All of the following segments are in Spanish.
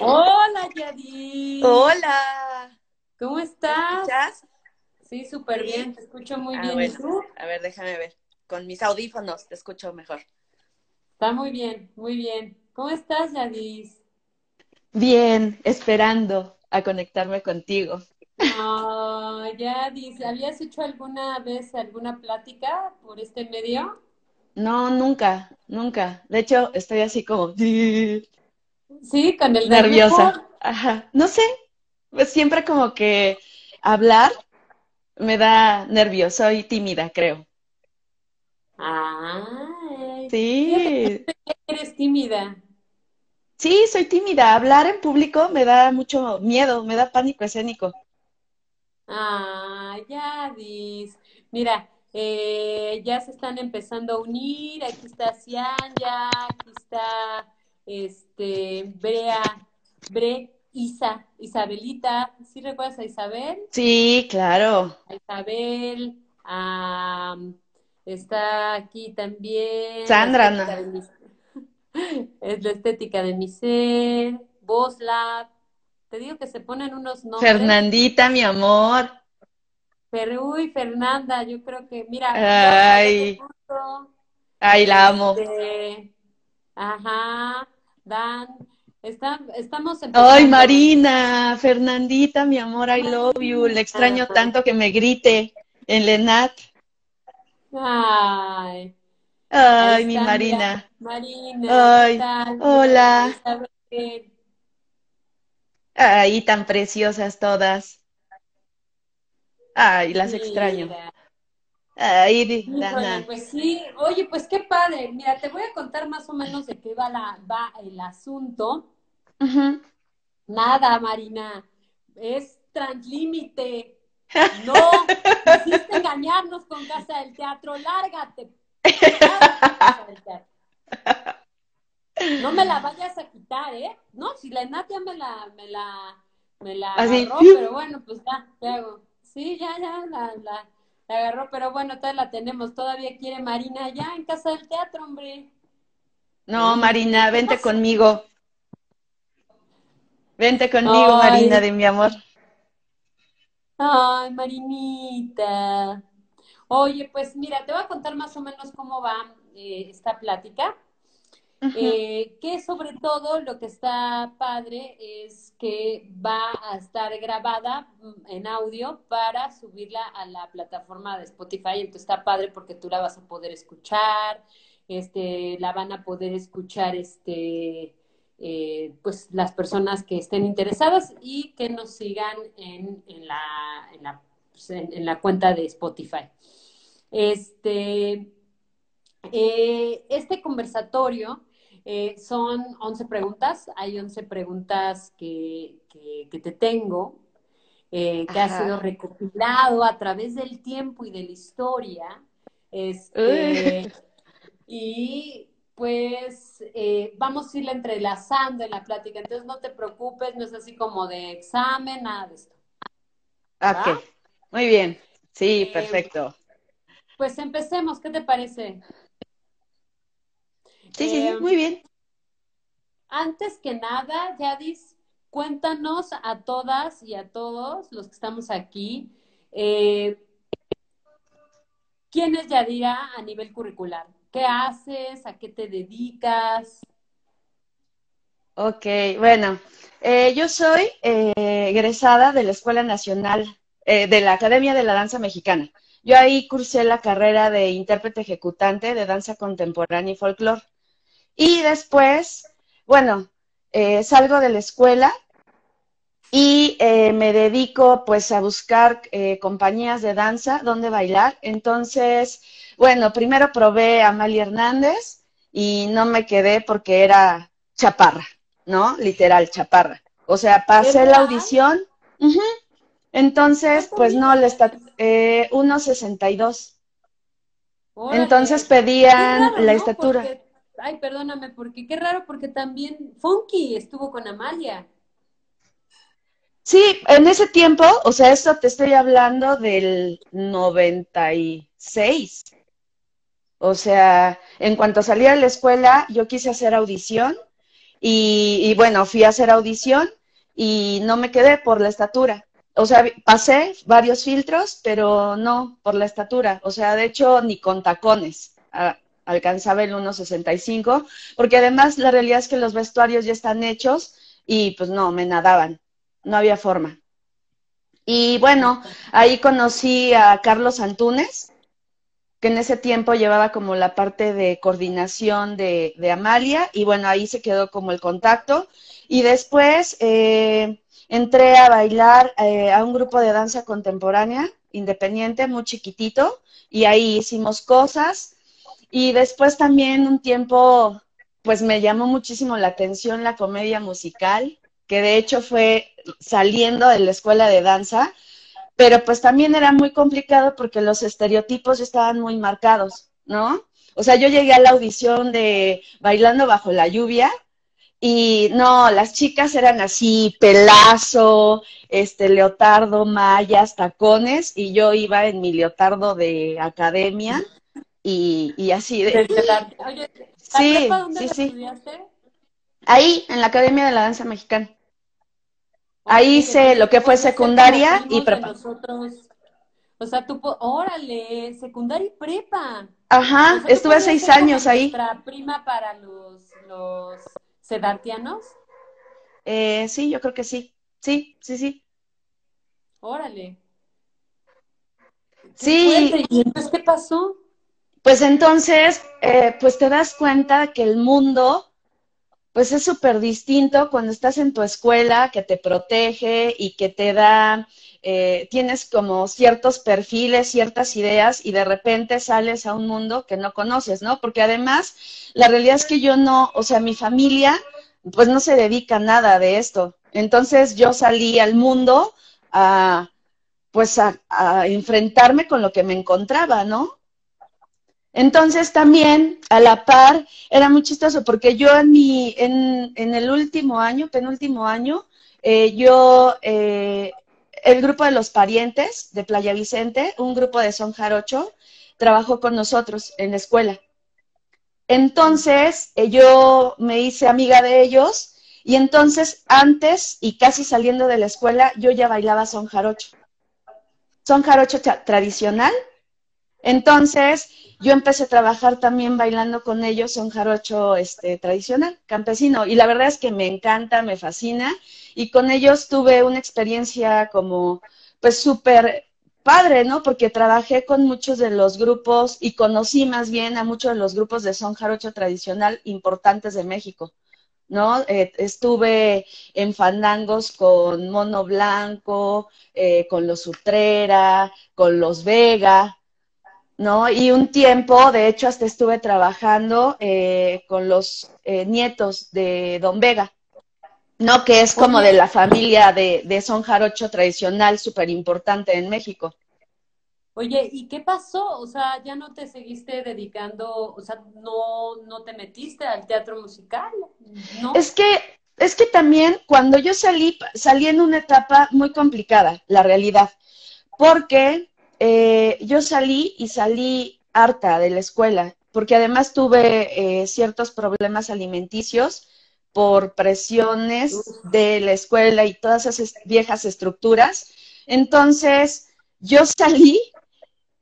Hola, Yadi. Hola. ¿Cómo ¿Me estás? escuchas? Sí, súper Sí. bien, te escucho muy Ah, bien. ¿Y tú? A ver, déjame ver. Con mis audífonos te escucho mejor. Está muy bien, muy bien. ¿Cómo estás, Yadis? Bien, esperando a conectarme contigo. Ah, Yadis, ¿habías hecho alguna vez alguna plática por este medio? No, nunca, nunca. De hecho, estoy así como Sí, con el nervio nerviosa. Ajá. No sé, pues siempre como que hablar me da nervios. Soy tímida, creo. Fíjate Sí, eres tímida. sí, soy tímida. Hablar en público me da mucho miedo, me da pánico escénico. Ah, Yadis. Mira, eh, ya se están empezando a unir. Aquí está Cianya, aquí está este Brea, Bre, Isa, Isabelita. ¿Sí recuerdas a Isabel? Sí, claro. A Isabel, a, está aquí también la Sandra, estética no. mi, es la estética de mi ser. Te digo que se ponen unos nombres. Fernandita, mi amor. Pero, uy, Fernanda, yo creo que, mira, Ay, ay, la amo. este, ajá, Dan, está, estamos Ay, empezando. Marina, Fernandita, mi amor, I love you. Le extraño tanto que me grite en Lenat. ay, Ay, mi Marina. Marina, ¿qué Ay, hola. Ay, tan preciosas todas. Ay, las extraño. Di- Híjole, pues sí, oye, pues qué padre. Mira, te voy a contar más o menos de qué va la, va el asunto. Nada, Marina, es translímite. No, quisiste engañarnos con Casa del Teatro, lárgate. No me la vayas a quitar, ¿eh? No, si la Nat ya me la, me la, me la Así. agarró, pero bueno, pues ya, ¿qué hago? Sí, ya, ya, la, la, la agarró, pero bueno, todavía la tenemos, todavía quiere Marina ya en Casa del Teatro, hombre. No, Marina, ¿qué vente conmigo. Vente conmigo, Marina, de mi amor. ay, Marinita. Oye, pues mira, te voy a contar más o menos cómo va eh, esta plática. Eh, que sobre todo lo que está padre es que va a estar grabada mm, en audio para subirla a la plataforma de Spotify. Entonces está padre porque tú la vas a poder escuchar, este, la van a poder escuchar, este, eh, pues las personas que estén interesadas y que nos sigan en, la, en la, pues, en la cuenta de Spotify. Este, eh, este conversatorio eh, son 11 preguntas. Hay 11 preguntas que, que- que te tengo, eh, que ha sido Ajá. recopilado a través del tiempo y de la historia. Este, y pues eh, vamos a irla entrelazando en la plática. Entonces no te preocupes, no es así como de examen, nada de esto. ¿Va? Ok, muy bien. Sí, perfecto. pues empecemos, ¿qué te parece? Sí, sí, sí, Eh, muy bien. Antes que nada, Yadis, cuéntanos a todas y a todos los que estamos aquí, eh, ¿quién es Yadira a nivel curricular? ¿Qué haces? ¿A qué te dedicas? Ok, bueno, eh, yo soy eh, egresada de la Escuela Nacional, eh, de la Academia de la Danza Mexicana. Yo ahí cursé la carrera de intérprete ejecutante de danza contemporánea y folclore. Y después, bueno, eh, salgo de la escuela y eh, me dedico pues a buscar eh, compañías de danza donde bailar. Entonces, bueno, primero probé a Amalia Hernández y no me quedé porque era chaparra, ¿no? Literal, chaparra. O sea, ¿Es pasé la audición. Entonces, ¿Cuánto pues no, le está eh, 1.62. Entonces pedían raro, la ¿no? estatura. Porque, ay, perdóname, porque qué raro, porque también Funky estuvo con Amalia. Sí, en ese tiempo, o sea, esto te estoy hablando del 96. O sea, en cuanto salí de la escuela, yo quise hacer audición y, bueno, fui a hacer audición y no me quedé por la estatura. O sea, pasé varios filtros, pero no por la estatura. O sea, de hecho, ni con tacones alcanzaba el 1,65, porque además la realidad es que los vestuarios ya están hechos y pues no, me nadaban. No había forma. Y bueno, ahí conocí a Carlos Antunes, que en ese tiempo llevaba como la parte de coordinación de, Amalia, y bueno, ahí se quedó como el contacto. Y después eh, entré a bailar eh, a un grupo de danza contemporánea, independiente, muy chiquitito, y ahí hicimos cosas. Y después también un tiempo, pues me llamó muchísimo la atención la comedia musical, que de hecho fue saliendo de la escuela de danza, pero pues también era muy complicado porque los estereotipos estaban muy marcados, ¿no? O sea, yo llegué a la audición de Bailando bajo la lluvia y no, las chicas eran así, pelazo, este, leotardo, mallas, tacones, y yo iba en mi leotardo de academia y, y así de... Oye, sí, sí, sí. Estudiaste? Ahí, en la Academia de la Danza Mexicana. Ahí hice lo que fue secundaria y prepa. Nosotros, o sea, tú, órale, secundaria y prepa. Ajá, estuve seis años ahí. ¿Nuestra prima para los, los sedantianos? Eh, sí, yo creo que sí. Sí, sí, sí. Órale. Sí. ¿Y entonces qué pasó? Pues entonces, eh, pues te das cuenta que el mundo pues es súper distinto cuando estás en tu escuela que te protege y que te da, eh, tienes como ciertos perfiles, ciertas ideas y de repente sales a un mundo que no conoces, ¿no? Porque además la realidad es que yo no, o sea, mi familia pues no se dedica a nada de esto. Entonces yo salí al mundo a pues a, a enfrentarme con lo que me encontraba, ¿no? Entonces también a la par era muy chistoso porque yo en mi, en, el último año, penúltimo año, eh, yo, eh, el grupo de los parientes de Playa Vicente, un grupo de Son Jarocho, trabajó con nosotros en la escuela. Entonces eh, yo me hice amiga de ellos y entonces antes y casi saliendo de la escuela yo ya bailaba son jarocho. Son jarocho tradicional. Entonces yo empecé a trabajar también bailando con ellos un jarocho este, tradicional, campesino, y la verdad es que me encanta, me fascina, y con ellos tuve una experiencia como, pues súper padre, ¿no? Porque trabajé con muchos de los grupos y conocí más bien a muchos de los grupos de son jarocho tradicional importantes de México. ¿no? Eh, estuve en fandangos con Mono Blanco, eh, con los Utrera, con los Vega, ¿no? Y un tiempo, de hecho, hasta estuve trabajando eh, con los eh, nietos de Don Vega, ¿no? Que es como de la familia de, de Son Jarocho tradicional, súper importante en México. Oye, ¿y qué pasó? O sea, ya no te seguiste dedicando, o sea, no, no te metiste al teatro musical, ¿no? Es que, es que también cuando yo salí, salí en una etapa muy complicada, la realidad, porque eh, yo salí y salí harta de la escuela, porque además tuve eh, ciertos problemas alimenticios por presiones de la escuela y todas esas viejas estructuras. Entonces, yo salí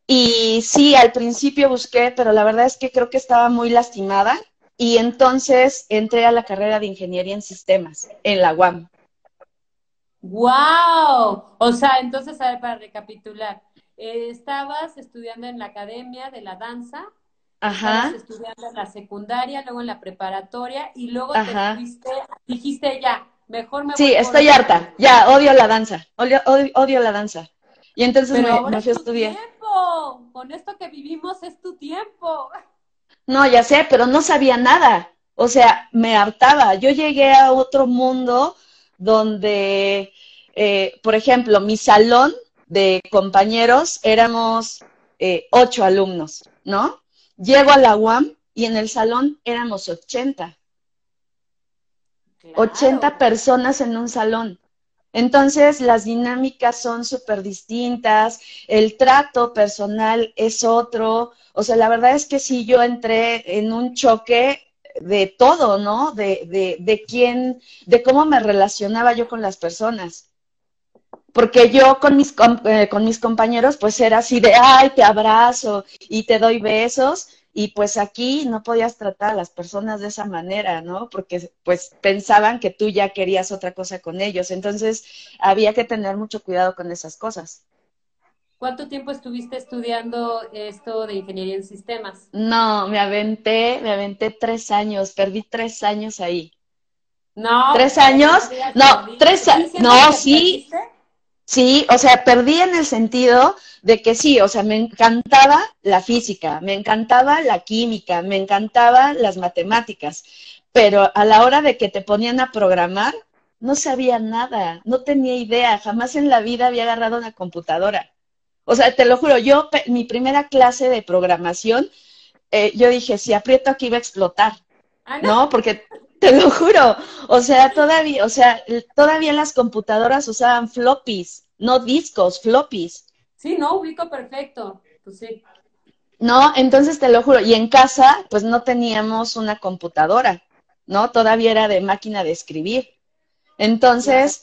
y sí, al principio busqué, pero la verdad es que creo que estaba muy lastimada y entonces entré a la carrera de ingeniería en sistemas en la UAM. ¡Wow! O sea, entonces, a ver, para recapitular, eh, estabas estudiando en la academia de la danza, Ajá. estabas estudiando en la secundaria, luego en la preparatoria y luego te fuiste, dijiste ya, mejor me voy Sí, estoy harta, ya, odio la danza, odio, odio, la danza. Y entonces me, me, fui a estudiar. Tiempo. Con esto que vivimos es tu tiempo. No, ya sé, pero no sabía nada. O sea, me hartaba. Yo llegué a otro mundo donde, eh, por ejemplo, mi salón de compañeros, éramos eh, ocho alumnos, ¿no? Llego a la UAM y en el salón éramos 80. 80 personas en un salón. Entonces, las dinámicas son súper distintas, el trato personal es otro. O sea, la verdad es que si yo entré en un choque de todo, ¿no? De, de, de quién, de cómo me relacionaba yo con las personas. Porque yo con mis, eh, con mis compañeros, pues era así de, ay, te abrazo y te doy besos, y pues aquí no podías tratar a las personas de esa manera, ¿no? Porque pues pensaban que tú ya querías otra cosa con ellos. Entonces había que tener mucho cuidado con esas cosas. ¿Cuánto tiempo estuviste estudiando esto de ingeniería en sistemas? No, me aventé, me aventé tres años, perdí tres años ahí. No. ¿Tres años? No, tres años. No, sí. Sí, o sea, perdí en el sentido de que sí, o sea, me encantaba la física, me encantaba la química, me encantaban las matemáticas, pero a la hora de que te ponían a programar, no sabía nada, no tenía idea, jamás en la vida había agarrado una computadora. O sea, te lo juro, yo, mi primera clase de programación, eh, yo dije, si aprieto aquí va a explotar, ah, ¿no? Porque te lo juro, o sea, todavía, o sea, todavía las computadoras usaban floppies, no discos, floppies. Sí, no, ubico perfecto, pues sí. No, entonces te lo juro, y en casa, pues no teníamos una computadora, ¿no? Todavía era de máquina de escribir. Entonces,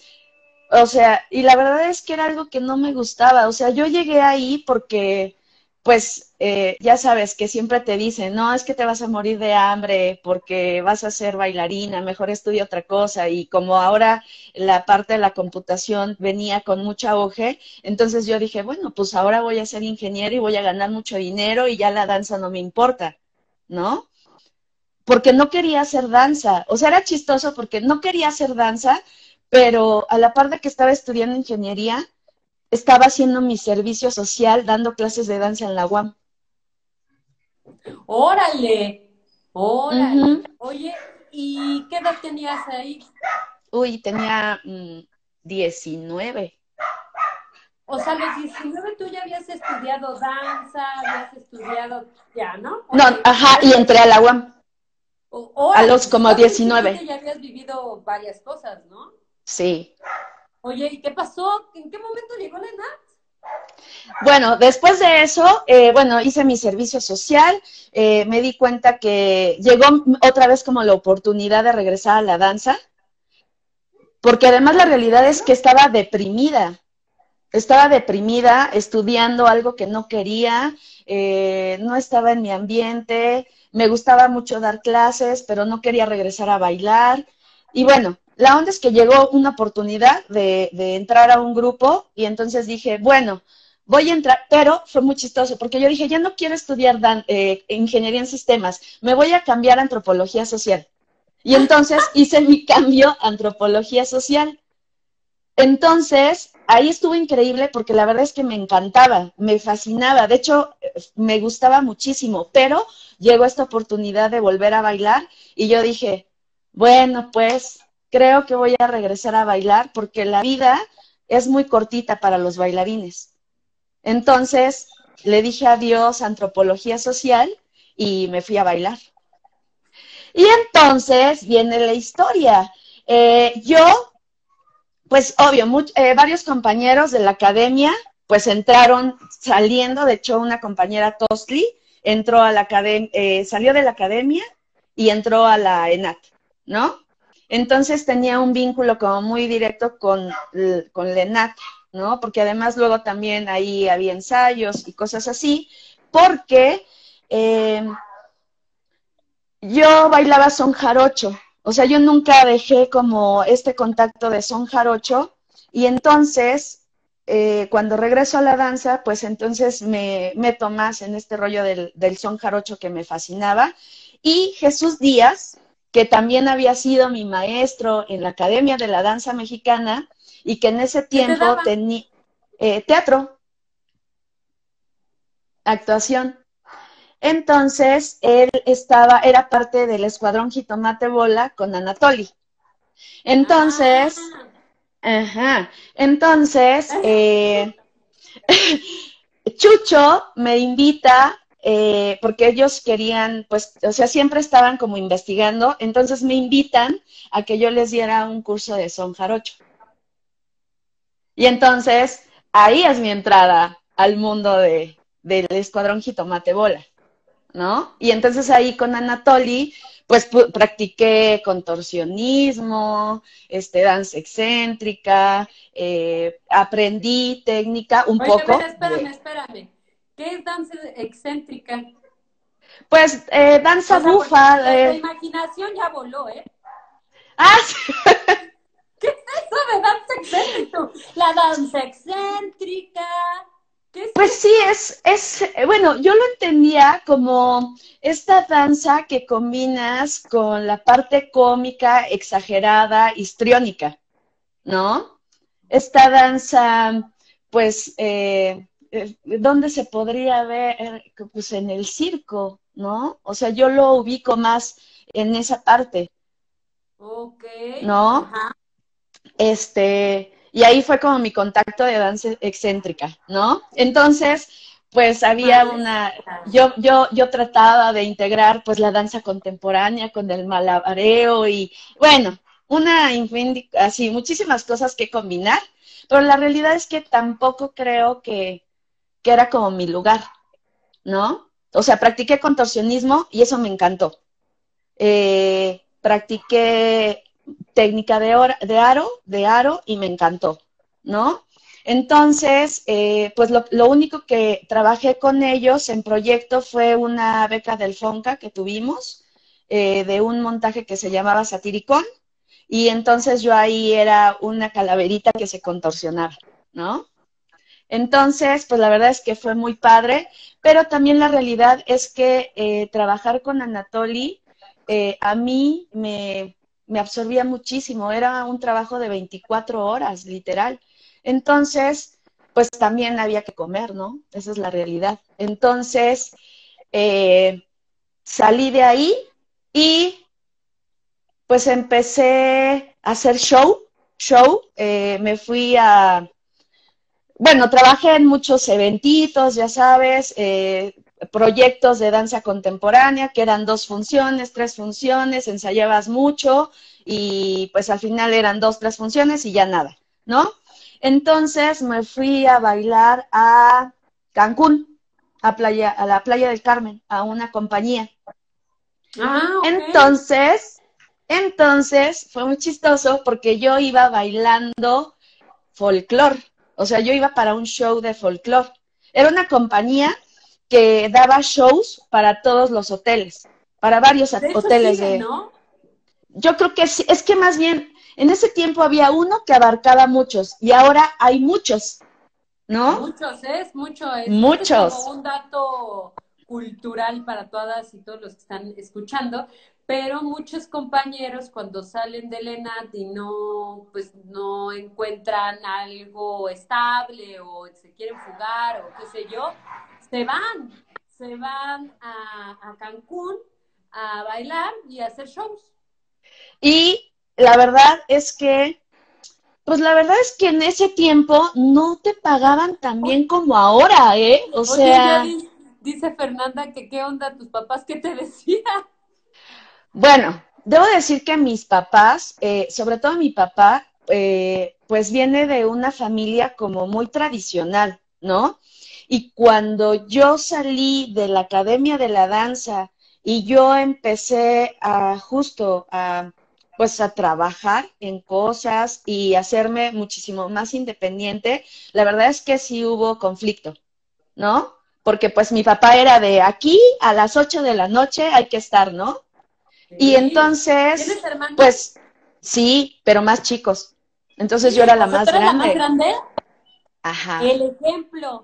o sea, y la verdad es que era algo que no me gustaba, o sea, yo llegué ahí porque pues eh, ya sabes que siempre te dicen, no, es que te vas a morir de hambre porque vas a ser bailarina, mejor estudia otra cosa. Y como ahora la parte de la computación venía con mucha auge, entonces yo dije, bueno, pues ahora voy a ser ingeniero y voy a ganar mucho dinero y ya la danza no me importa, ¿no? Porque no quería hacer danza. O sea, era chistoso porque no quería hacer danza, pero a la par de que estaba estudiando ingeniería, estaba haciendo mi servicio social dando clases de danza en la UAM. Órale, órale. Oye, ¿y qué edad tenías ahí? Uy, tenía 19. Mm, o sea, a los 19 tú ya habías estudiado danza, habías estudiado ya, ¿no? no, ajá, y entré a la UAM. a los como 19. Ya habías vivido varias cosas, ¿no? Sí. Oye, ¿y qué pasó? ¿En qué momento llegó la ENAT? Bueno, después de eso, eh, bueno, hice mi servicio social, eh, me di cuenta que llegó otra vez como la oportunidad de regresar a la danza, porque además la realidad es que estaba deprimida, estaba deprimida estudiando algo que no quería, eh, no estaba en mi ambiente, me gustaba mucho dar clases, pero no quería regresar a bailar. Y bueno, la onda es que llegó una oportunidad de, entrar a un grupo y entonces dije, bueno, voy a entrar, pero fue muy chistoso porque yo dije, ya no quiero estudiar eh, ingeniería en sistemas, me voy a cambiar a antropología social. Y entonces hice mi cambio a antropología social. Entonces, ahí estuvo increíble porque la verdad es que me encantaba, me fascinaba, de hecho, me gustaba muchísimo, pero llegó esta oportunidad de volver a bailar y yo dije, bueno, pues creo que voy a regresar a bailar porque la vida es muy cortita para los bailarines. Entonces le dije adiós a antropología social y me fui a bailar. Y entonces viene la historia. Eh, yo, pues obvio, eh, varios compañeros de la academia, pues entraron saliendo, de hecho una compañera Tostli entró a la academia, eh, salió de la academia y entró a la ENAT, ¿no? Entonces tenía un vínculo como muy directo con, con Lenat, ¿no? Porque además luego también ahí había ensayos y cosas así, porque eh, yo bailaba son jarocho, o sea, yo nunca dejé como este contacto de son jarocho y entonces eh, cuando regreso a la danza, pues entonces me meto más en este rollo del, del son jarocho que me fascinaba. Y Jesús Díaz, que también había sido mi maestro en la Academia de la Danza Mexicana y que en ese tiempo tenía eh, teatro, actuación. Entonces, él estaba, era parte del escuadrón Jitomate Bola con Anatoli. Entonces, ah. ajá, entonces, eh, Chucho me invita eh, porque ellos querían, pues, o sea, siempre estaban como investigando, entonces me invitan a que yo les diera un curso de son jarocho. Y entonces, ahí es mi entrada al mundo de, del escuadrón jitomate bola, ¿no? Y entonces ahí con Anatoly, pues practiqué contorsionismo, este, danza excéntrica, eh, aprendí técnica un poco. espérame, espérame. ¿Qué es danza excéntrica? Pues eh, danza bufa. La, eh. imaginación ya voló, ¿eh? Ah, sí. ¿Qué es eso de danza excéntrica? La danza excéntrica. pues sí, es, es, bueno, yo lo entendía como esta danza que combinas con la parte cómica, exagerada, histriónica, ¿no? Esta danza, pues, eh, eh, ¿dónde se podría ver? Pues en el circo, ¿no? O sea, yo lo ubico más en esa parte. Ok. ¿No? Este, y ahí fue como mi contacto de danza excéntrica, ¿no? Entonces, pues había una, yo, yo, yo trataba de integrar pues la danza contemporánea con el malabareo y bueno, una, así, muchísimas cosas que combinar, pero la realidad es que tampoco creo que, que era como mi lugar, ¿no? O sea, practiqué contorsionismo y eso me encantó. Eh, practiqué técnica de, de, aro, de aro y me encantó, ¿no? Entonces, eh, pues lo, único que trabajé con ellos en proyecto fue una beca del FONCA que tuvimos eh, de un montaje que se llamaba Satiricón y entonces yo ahí era una calaverita que se contorsionaba, ¿no? Entonces, pues la verdad es que fue muy padre, pero también la realidad es que eh, trabajar con Anatoly a mí me, me absorbía muchísimo, era un trabajo de 24 horas, literal. Entonces, pues también había que comer, ¿no? Esa es la realidad. Entonces, eh, salí de ahí y pues empecé a hacer show, show, eh, me fui a, bueno, trabajé en muchos eventitos, ya sabes, eh, proyectos de danza contemporánea, que eran dos funciones, tres funciones, ensayabas mucho y pues al final eran dos, tres funciones y ya nada, ¿no? Entonces me fui a bailar a Cancún, a, playa, a la playa del Carmen, a una compañía. Ah, Entonces, entonces fue muy chistoso porque yo iba bailando folclore, o sea, yo iba para un show de folclore. Era una compañía que daba shows para todos los hoteles, para varios hoteles de... ¿no? Yo creo que sí, es que más bien en ese tiempo había uno que abarcaba muchos y ahora hay muchos, ¿no? Muchos, es mucho. Es, muchos. como un dato cultural para todas y todos los que están escuchando, pero muchos compañeros cuando salen del ENAT y no, pues no encuentran algo estable o se quieren fugar o qué sé yo, se van, se van a, Cancún a bailar y a hacer shows. Y la verdad es que, pues la verdad es que en ese tiempo no te pagaban tan bien como ahora, ¿eh? O sea... dice Fernanda que qué onda tus papás, ¿qué te decían? Bueno, debo decir que mis papás, eh, sobre todo mi papá, eh, pues viene de una familia como muy tradicional, ¿no? Y cuando yo salí de la Academia de la Danza y yo empecé a justo a pues a trabajar en cosas y hacerme muchísimo más independiente, la verdad es que sí hubo conflicto, ¿no? Porque pues mi papá era de aquí a las 8 de la noche hay que estar, ¿no? Y entonces, pues sí, pero más chicos. Entonces yo era la más grande. la más grande? Ajá. El ejemplo.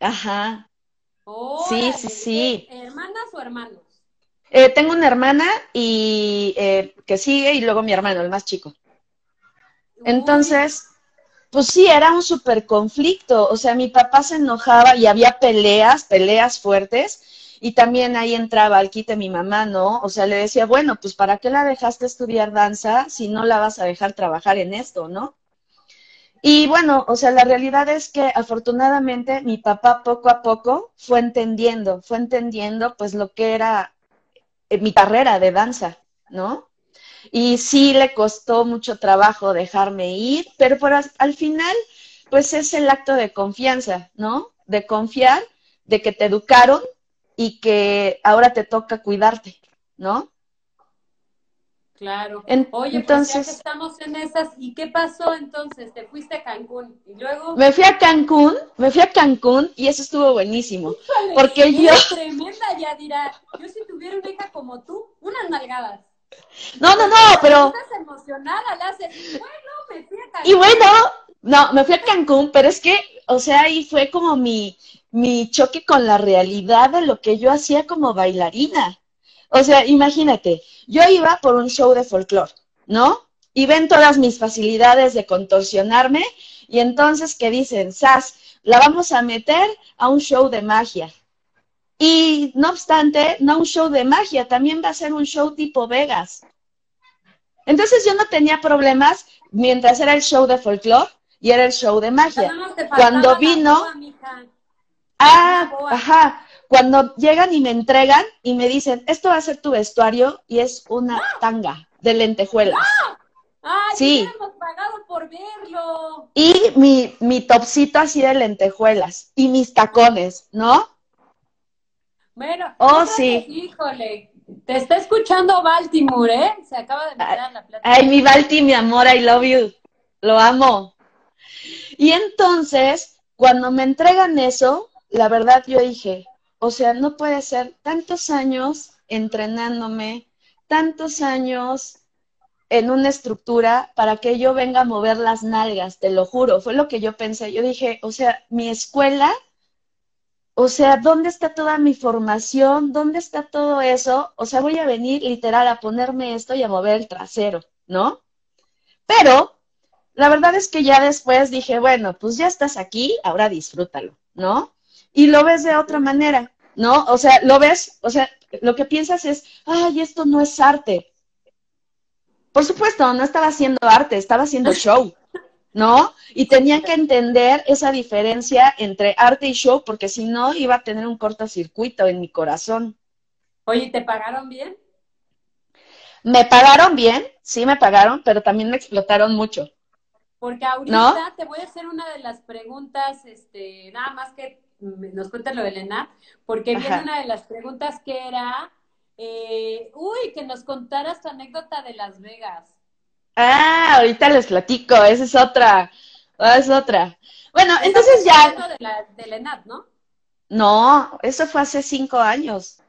Ajá. sí, sí, sí. ¿Hermanas o hermanos? Eh, tengo una hermana y eh, que sigue y luego mi hermano, el más chico. Entonces, pues sí, era un súper conflicto. O sea, mi papá se enojaba y había peleas, peleas fuertes. Y también ahí entraba al quite mi mamá, ¿no? O sea, le decía, bueno, pues ¿para qué la dejaste estudiar danza si no la vas a dejar trabajar en esto, ¿no? Y bueno, o sea, la realidad es que afortunadamente mi papá poco a poco fue entendiendo, fue entendiendo pues lo que era eh, mi carrera de danza, ¿no? Y sí le costó mucho trabajo dejarme ir, pero al final pues es el acto de confianza, ¿no? De confiar, de que te educaron y que ahora te toca cuidarte, ¿no? Claro. Oye, entonces, pues ya que estamos en esas, ¿y qué pasó entonces? Te fuiste a Cancún y luego. Me fui a Cancún, me fui a Cancún y eso estuvo buenísimo. porque yo. tremenda, ya dirá. Yo si tuviera una hija como tú, unas nalgadas. No, no, no, pero. Estás emocionada, la haces. Bueno, me fui a Cancún. Y bueno, no, me fui a Cancún, pero es que, o sea, ahí fue como mi, mi choque con la realidad de lo que yo hacía como bailarina. O sea, imagínate, yo iba por un show de folclore, ¿no? Y ven todas mis facilidades de contorsionarme y entonces que dicen, Sas, la vamos a meter a un show de magia. Y no obstante, no un show de magia, también va a ser un show tipo Vegas. Entonces yo no tenía problemas mientras era el show de folclore y era el show de magia. Cuando vino... ah, ajá cuando llegan y me entregan y me dicen, esto va a ser tu vestuario y es una tanga de lentejuelas. ¡Ah! ¡Ay, sí. hemos pagado por verlo! Y mi, mi topsito así de lentejuelas y mis tacones, ¿no? Bueno, oh, sí. híjole, te está escuchando Baltimore, ¿eh? Se acaba de meter a la plata. Ay, mi Balti, mi amor, I love you. Lo amo. Y entonces, cuando me entregan eso, la verdad yo dije, o sea, no puede ser tantos años entrenándome, tantos años en una estructura para que yo venga a mover las nalgas, te lo juro, fue lo que yo pensé. Yo dije, o sea, mi escuela, o sea, ¿dónde está toda mi formación? ¿Dónde está todo eso? O sea, voy a venir literal a ponerme esto y a mover el trasero, ¿no? Pero la verdad es que ya después dije, bueno, pues ya estás aquí, ahora disfrútalo, ¿no? y lo ves de otra manera, ¿no? O sea, lo ves, o sea, lo que piensas es, ay, esto no es arte. Por supuesto, no estaba haciendo arte, estaba haciendo show, ¿no? Y tenía que entender esa diferencia entre arte y show, porque si no, iba a tener un cortocircuito en mi corazón. Oye, ¿te pagaron bien? Me pagaron bien, sí me pagaron, pero también me explotaron mucho. Porque ahorita te voy a hacer una de las preguntas, este, nada más que nos cuenta lo de Elena, porque viene una de las preguntas que era, eh, uy, que nos contaras tu anécdota de Las Vegas. Ah, ahorita les platico, esa es otra, es otra. Bueno, entonces ya... De, la, de ¿no? No, eso fue hace cinco años.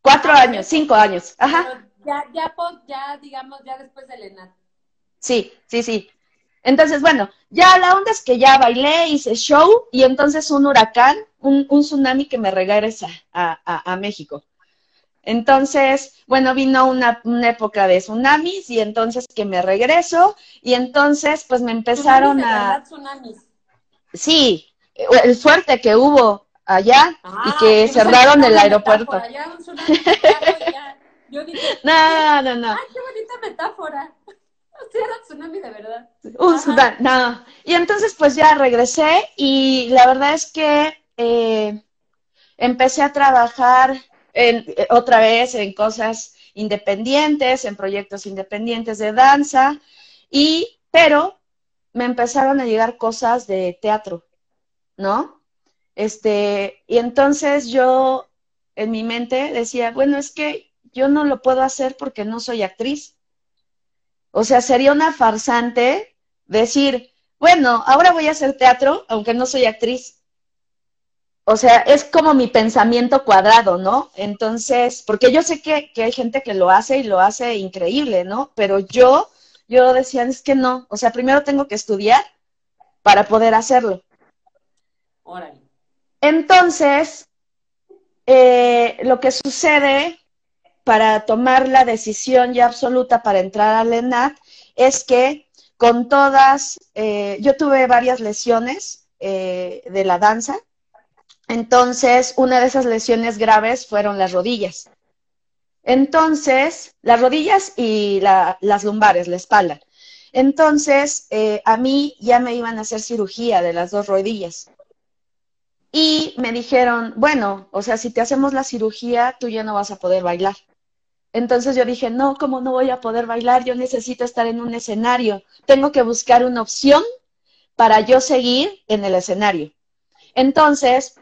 Cuatro ah, años, cinco años. Ajá. ya, ya, ya, digamos, ya después de Lenat. Sí, sí, sí. Entonces, bueno, ya la onda es que ya bailé, hice show y entonces un huracán, un, tsunami que me regresa a, México. Entonces, bueno, vino una, época de tsunamis y entonces que me regreso y entonces pues me empezaron a... Tsunamis. Sí, el fuerte que hubo allá y ah, que cerraron el aeropuerto. no, no, no. Ay, qué bonita metáfora. Sí, era tsunami de verdad. Un tsunami, no. Y entonces pues ya regresé y la verdad es que eh, empecé a trabajar en, otra vez en cosas independientes, en proyectos independientes de danza, y, pero me empezaron a llegar cosas de teatro, ¿no? Este, y entonces yo en mi mente decía, bueno, es que yo no lo puedo hacer porque no soy actriz. O sea, sería una farsante decir, bueno, ahora voy a hacer teatro, aunque no soy actriz. O sea, es como mi pensamiento cuadrado, ¿no? Entonces, porque yo sé que, hay gente que lo hace y lo hace increíble, ¿no? Pero yo, yo decía, es que no, o sea, primero tengo que estudiar para poder hacerlo. Órale. Entonces, eh, lo que sucede para tomar la decisión ya absoluta para entrar al ENAT es que con todas, eh, yo tuve varias lesiones eh, de la danza, entonces una de esas lesiones graves fueron las rodillas. Entonces, las rodillas y las lumbares, la espalda. Entonces, eh, a mí ya me iban a hacer cirugía de las dos rodillas. Y me dijeron, bueno, o sea, si te hacemos la cirugía, tú ya no vas a poder bailar. Entonces yo dije, no, ¿cómo no voy a poder bailar? Yo necesito estar en un escenario. Tengo que buscar una opción para yo seguir en el escenario. Entonces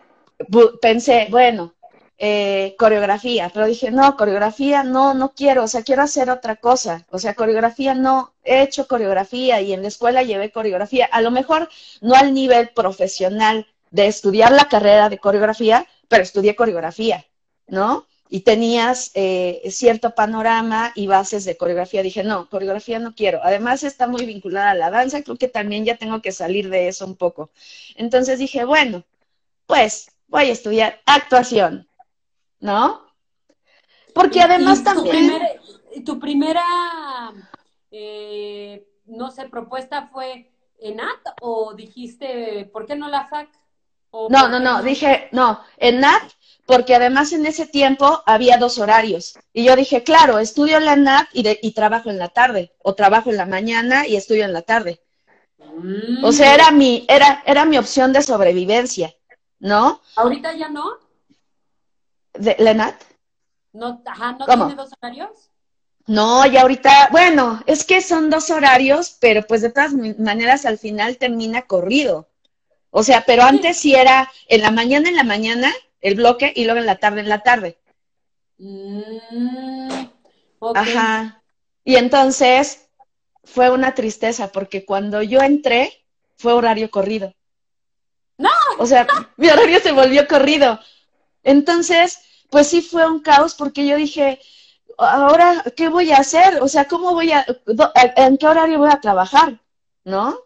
pensé, bueno, eh, coreografía, pero dije, no, coreografía no, no quiero, o sea, quiero hacer otra cosa, o sea, coreografía no, he hecho coreografía y en la escuela llevé coreografía, a lo mejor no al nivel profesional de estudiar la carrera de coreografía, pero estudié coreografía, ¿no? Y tenías eh, cierto panorama y bases de coreografía. Dije, no, coreografía no quiero. Además está muy vinculada a la danza, creo que también ya tengo que salir de eso un poco. Entonces dije, bueno, pues voy a estudiar actuación, ¿no? Porque además también... tu primera, eh, no sé, propuesta fue en AT o dijiste, ¿por qué no la FAC? No, no, no, dije, no, en NAT, porque además en ese tiempo había dos horarios. Y yo dije, claro, estudio en la NAT y, y trabajo en la tarde, o trabajo en la mañana y estudio en la tarde. O sea, era mi, era, era mi opción de sobrevivencia, ¿no? ¿Ahorita ya no? ¿De la NAT? No, ajá, ¿no tiene dos horarios? No, y ahorita, bueno, es que son dos horarios, pero pues de todas maneras al final termina corrido. O sea, pero antes sí era en la mañana, en la mañana, el bloque, y luego en la tarde, en la tarde. Mm, Ajá. Y entonces fue una tristeza, porque cuando yo entré, fue horario corrido. No. O sea, mi horario se volvió corrido. Entonces, pues sí fue un caos, porque yo dije, ahora, ¿qué voy a hacer? O sea, ¿cómo voy a, en qué horario voy a trabajar? ¿No?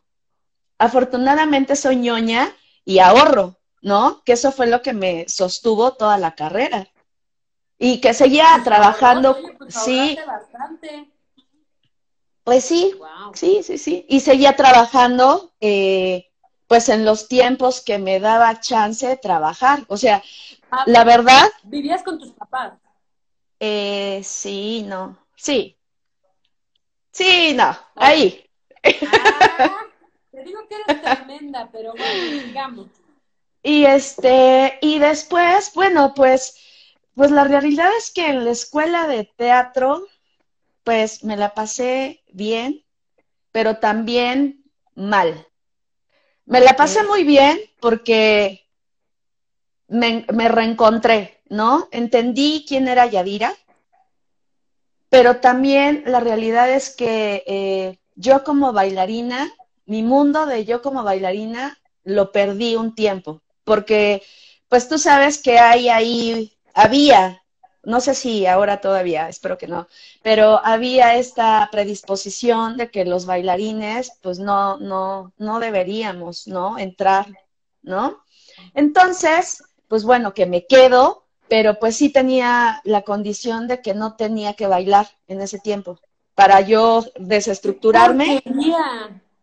Afortunadamente soy ñoña y ahorro, ¿no? Que eso fue lo que me sostuvo toda la carrera. Y que seguía pues, trabajando, pues, sí. Pues sí, sí, sí, sí. Y seguía trabajando, eh, pues en los tiempos que me daba chance de trabajar. O sea, ah, la verdad. ¿Vivías con tus papás? Eh, sí, no, sí. Sí, no, ahí. Ah, te digo que eres tremenda, pero bueno, digamos. Y este, y después, bueno, pues, pues la realidad es que en la escuela de teatro, pues me la pasé bien, pero también mal. Me la pasé muy bien porque me, reencontré, ¿no? Entendí quién era Yadira, pero también la realidad es que eh, yo como bailarina mi mundo de yo como bailarina lo perdí un tiempo, porque pues tú sabes que hay ahí, había, no sé si ahora todavía, espero que no, pero había esta predisposición de que los bailarines pues no, no, no deberíamos, ¿no? Entrar, ¿no? Entonces, pues bueno, que me quedo, pero pues sí tenía la condición de que no tenía que bailar en ese tiempo para yo desestructurarme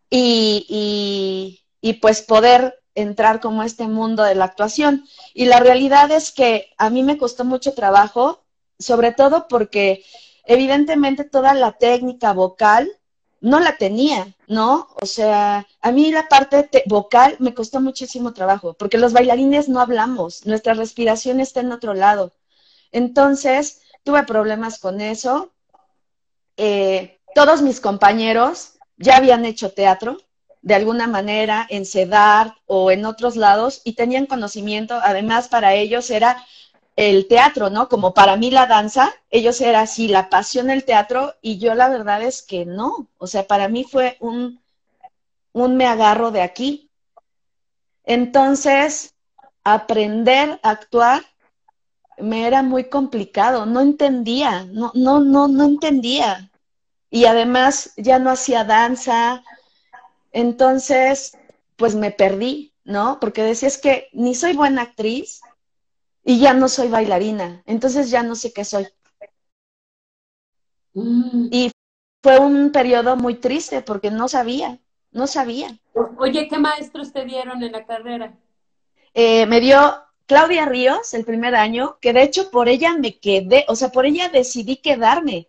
y, y, pues poder entrar como a este mundo de la actuación. Y la realidad es que a mí me costó mucho trabajo, sobre todo porque evidentemente toda la técnica vocal no la tenía, ¿no? O sea, a mí la parte vocal me costó muchísimo trabajo, porque los bailarines no hablamos, nuestra respiración está en otro lado. Entonces, tuve problemas con eso. Eh, todos mis compañeros ya habían hecho teatro de alguna manera en CEDAR o en otros lados y tenían conocimiento, además para ellos era el teatro, ¿no? Como para mí la danza, ellos era así, la pasión del teatro y yo la verdad es que no, o sea, para mí fue un, un me agarro de aquí. Entonces, aprender a actuar me era muy complicado, no entendía, no, no, no, no entendía y además ya no hacía danza, entonces pues me perdí, ¿no? Porque decías que ni soy buena actriz y ya no soy bailarina, entonces ya no sé qué soy. Mm. Y fue un periodo muy triste porque no sabía, no sabía. Oye, ¿qué maestros te dieron en la carrera? Eh, me dio Claudia Ríos el primer año, que de hecho por ella me quedé, o sea, por ella decidí quedarme,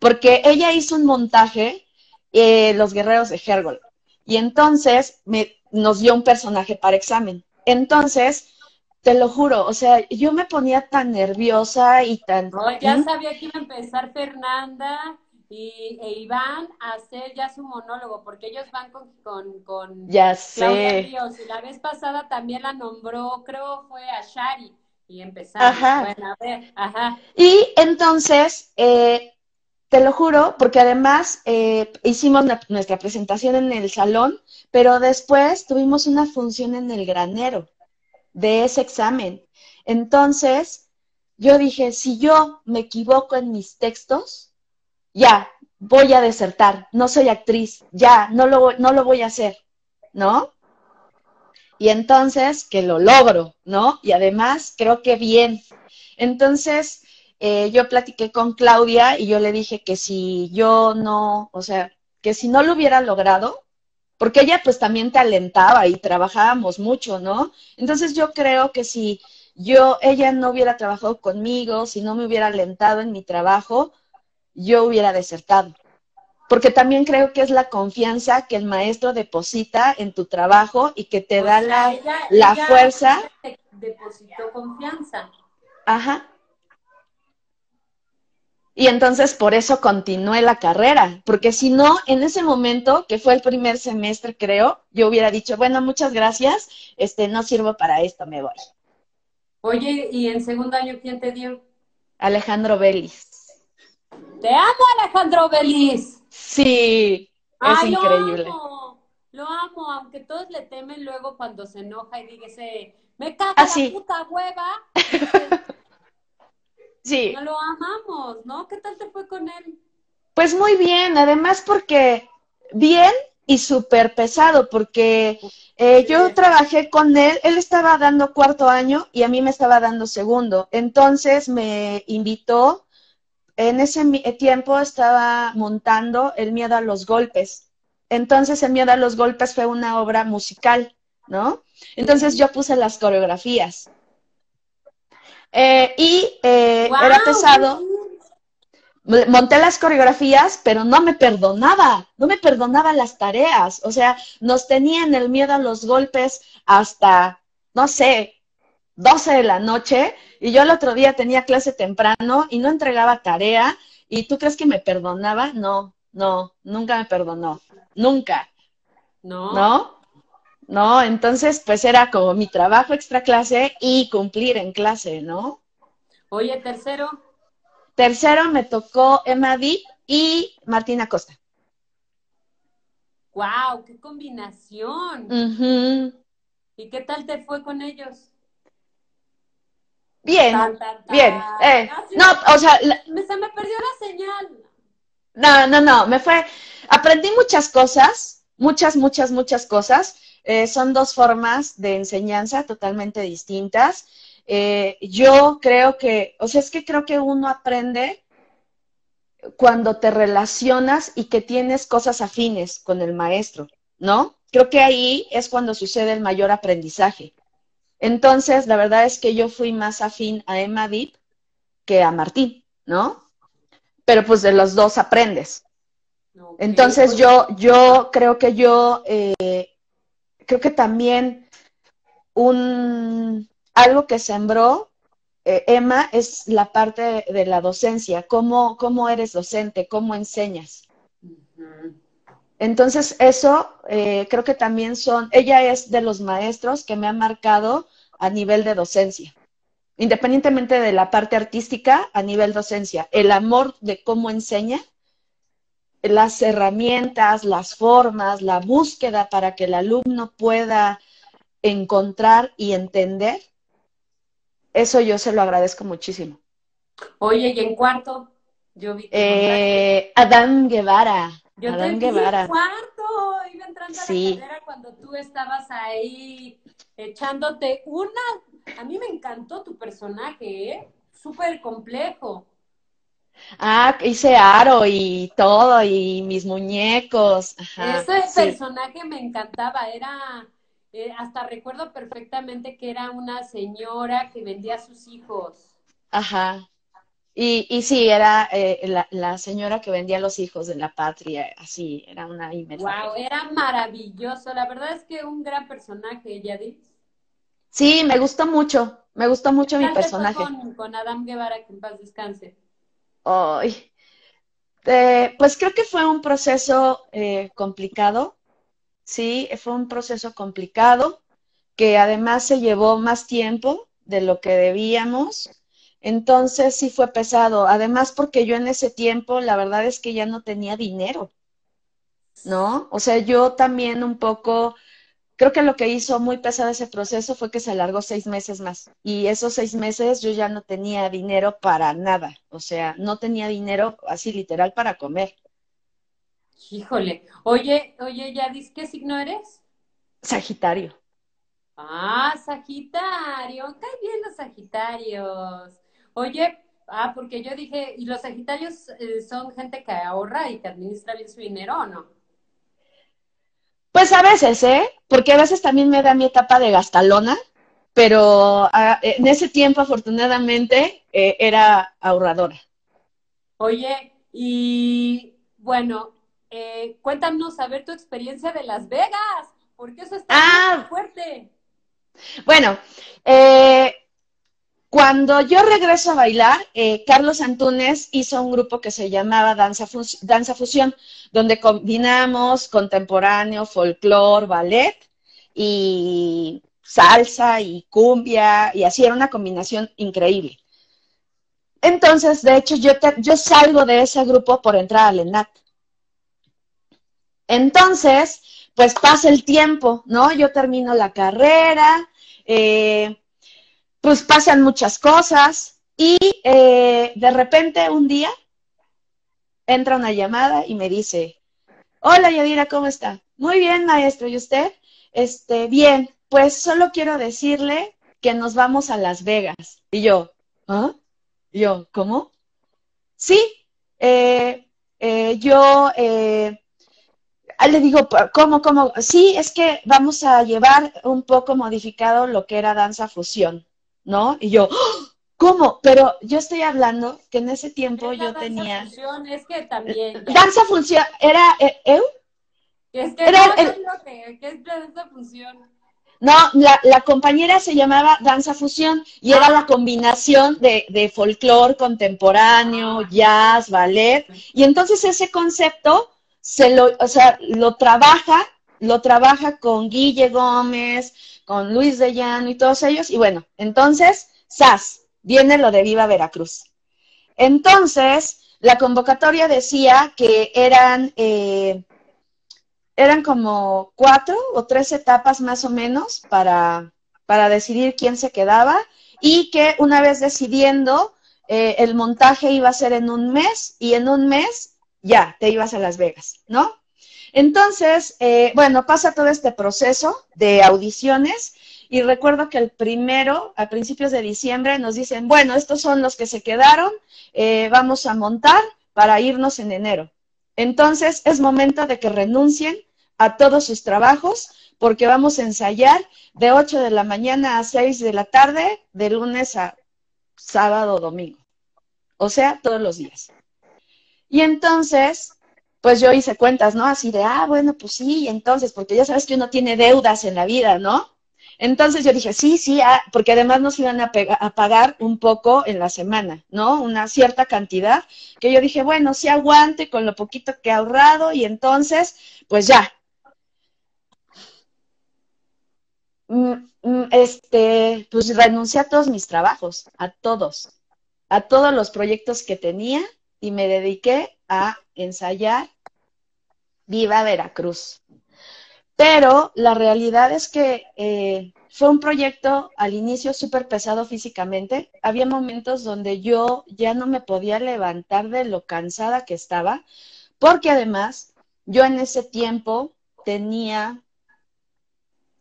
porque ella hizo un montaje, eh, Los Guerreros de Hergol, y entonces me, nos dio un personaje para examen. Entonces, te lo juro, o sea, yo me ponía tan nerviosa y tan... ya sabía que iba a empezar Fernanda y, e Iván a hacer ya su monólogo, porque ellos van con, con, con ya sé. Y la vez pasada también la nombró, creo fue a Shari, Y empezamos. Ajá. Bueno, a ver, ajá. Y entonces, eh, te lo juro, porque además eh, hicimos nuestra presentación en el salón, pero después tuvimos una función en el granero de ese examen. Entonces, yo dije, si yo me equivoco en mis textos, ya, voy a desertar, no soy actriz, ya, no lo, no lo voy a hacer, ¿no? Y entonces, que lo logro, ¿no? Y además, creo que bien. Entonces, eh, yo platiqué con Claudia y yo le dije que si yo no, o sea, que si no lo hubiera logrado, porque ella pues también te alentaba y trabajábamos mucho, ¿no? Entonces yo creo que si yo, ella no hubiera trabajado conmigo, si no me hubiera alentado en mi trabajo, yo hubiera desertado. Porque también creo que es la confianza que el maestro deposita en tu trabajo y que te O da sea, la, ella- la ella fuerza. depositó confianza. Ajá. Y entonces por eso continué la carrera, porque si no, en ese momento, que fue el primer semestre, creo, yo hubiera dicho, bueno, muchas gracias, este, no sirvo para esto, me voy. Oye, ¿y en segundo año quién te dio? Alejandro Vélez. Te amo, Alejandro Belis. Sí, es Ay, increíble. Lo amo, lo amo, aunque todos le temen luego cuando se enoja y dígase, me caga Ah, la sí. puta hueva. Sí, No lo amamos, ¿no? ¿Qué tal te fue con él? pues muy bien, además porque bien y súper pesado, porque eh, yo trabajé con él, él estaba dando cuarto año y a mí me estaba dando segundo, entonces me invitó, en ese mi- tiempo estaba montando El miedo a los golpes, entonces El miedo a los golpes fue una obra musical, ¿no? Entonces yo puse las coreografías. Eh, y eh, era pesado. Monté las coreografías, pero no me perdonaba, no me perdonaba las tareas. O sea, nos tenían el miedo a los golpes hasta, no sé, 12 de la noche y yo el otro día tenía clase temprano y no entregaba tarea. ¿Y tú crees que me perdonaba? No, no, nunca me perdonó, nunca, ¿No? ¿no? No, entonces pues era como mi trabajo extra clase y cumplir en clase, ¿no? Oye, tercero, Tercero me tocó Emma Deep y Martina Costa. wow, qué combinación. ¿Y qué tal te fue con ellos? Bien, Tan, tan, tan. bien. Eh, Ah, sí, no, o sea, la- me- se me perdió la señal. no, no, no, me fue, aprendí muchas cosas, muchas, muchas, muchas cosas. Eh, son dos formas de enseñanza totalmente distintas. Eh, yo creo que, o sea, es que creo que uno aprende cuando te relacionas y que tienes cosas afines con el maestro, ¿no? Creo que ahí es cuando sucede el mayor aprendizaje. Entonces, la verdad es que yo fui más afín a Emma Deep que a Martín, ¿no? Pero pues de los dos aprendes. Entonces oye, yo, yo creo que yo, eh, creo que también un, algo que sembró eh, Emma es la parte de, de la docencia, cómo, cómo eres docente, cómo enseñas. Entonces, eso eh, creo que también son, ella es de los maestros que me han marcado a nivel de docencia, independientemente de la parte artística, a nivel docencia, el amor de cómo enseña, las herramientas, las formas, la búsqueda para que el alumno pueda encontrar y entender, eso yo se lo agradezco muchísimo. Oye, y en cuarto, yo vi Eh, Adán Guevara, Yo te Adán en Guevara. cuarto, iba entrando a Sí. la carrera cuando tú estabas ahí echándote una. A mí me encantó tu personaje, ¿eh? Súper complejo. Ah, hice aro y todo, y mis muñecos. Ajá, Ese sí. personaje me encantaba, era, eh, hasta recuerdo perfectamente que era una señora que vendía a sus hijos. Ajá. Y, y sí, era eh, la, la señora que vendía los hijos de la patria, así, era una imagen. Wow, era maravilloso. La verdad es que un gran personaje, Yadis. Sí, me gustó mucho, me gustó mucho mi ¿Qué tal te fue personaje. con, con Adam Guevara, que en paz descanse? Ay. Eh, pues creo que fue un proceso eh, complicado, sí, fue un proceso complicado que además se llevó más tiempo de lo que debíamos. Entonces sí fue pesado. Además, porque yo en ese tiempo, la verdad es que ya no tenía dinero, ¿no? O sea, yo también un poco creo que lo que hizo muy pesado ese proceso fue que se alargó seis meses más. Y esos seis meses yo ya no tenía dinero para nada. O sea, no tenía dinero así literal para comer. Híjole. Oye, oye, Yadis, ¿qué signo eres? Sagitario. Ah, Sagitario. Cae bien los Sagitarios. Oye, ah, porque yo dije, ¿y los Sagitarios eh, son gente que ahorra y que administra bien su dinero o no? Pues a veces, ¿eh? Porque a veces también me da mi etapa de gastalona, pero ah, en ese tiempo afortunadamente eh, era ahorradora. Oye, y bueno, eh, cuéntanos a ver tu experiencia de Las Vegas, porque eso está muy ah. fuerte. Bueno, eh, cuando yo regreso a bailar, eh, Carlos Antunes hizo un grupo que se llamaba Danza, Danza Fusión, donde combinamos contemporáneo, folclore, ballet y salsa y cumbia, y así era una combinación increíble. Entonces, de hecho, yo, yo salgo de ese grupo por entrar al ENAT. Entonces, pues pasa el tiempo, ¿no? Yo termino la carrera, eh, pues pasan muchas cosas y eh, de repente un día entra una llamada y me dice, hola Yadira, ¿cómo está? Muy bien, maestro, ¿y usted? Este, bien, pues solo quiero decirle que nos vamos a Las Vegas. Y yo, ¿ah? Y yo, ¿cómo? Sí, eh, eh, yo le digo, ¿cómo, cómo? Sí, es que vamos a llevar un poco modificado lo que era danza fusión. ¿No? Y yo, ¿cómo? Pero yo estoy hablando que en ese tiempo yo danza tenía... Función? Es que también... Danza función, era... ¿eh? Es que era no, ¿qué es danza función? No, la, la, compañera se llamaba Danza Fusión y era la combinación de, de folclore contemporáneo, jazz, ballet. Y entonces ese concepto se lo, o sea, lo trabaja, lo trabaja con Guille Gómez, con Luis de Llano y todos ellos. Y bueno, entonces, SAS, viene lo de Viva Veracruz. Entonces, la convocatoria decía que eran, eh, eran como cuatro o tres etapas más o menos para, para decidir quién se quedaba y que una vez decidiendo, eh, el montaje iba a ser en un mes y en un mes ya te ibas a Las Vegas, ¿no? Entonces, eh, bueno, pasa todo este proceso de audiciones y recuerdo que el primero, a principios de diciembre, nos dicen, bueno, estos son los que se quedaron, eh, vamos a montar para irnos en enero. Entonces, es momento de que renuncien a todos sus trabajos porque vamos a ensayar de 8 de la mañana a 6 de la tarde, de lunes a sábado o domingo. O sea, todos los días. Y entonces, pues yo hice cuentas, ¿no? Así de, ah, bueno, pues sí, entonces, porque ya sabes que uno tiene deudas en la vida, ¿no? Entonces yo dije, sí, sí, ah", porque además nos iban a, a, pagar un poco en la semana, ¿no? Una cierta cantidad, que yo dije, bueno, sí aguante con lo poquito que he ahorrado y entonces, pues ya. Mm, mm, este, pues renuncié a todos mis trabajos, a todos, a todos los proyectos que tenía y me dediqué a ensayar Viva Veracruz. Pero la realidad es que eh, fue un proyecto al inicio súper pesado físicamente. Había momentos donde yo ya no me podía levantar de lo cansada que estaba, porque además yo en ese tiempo tenía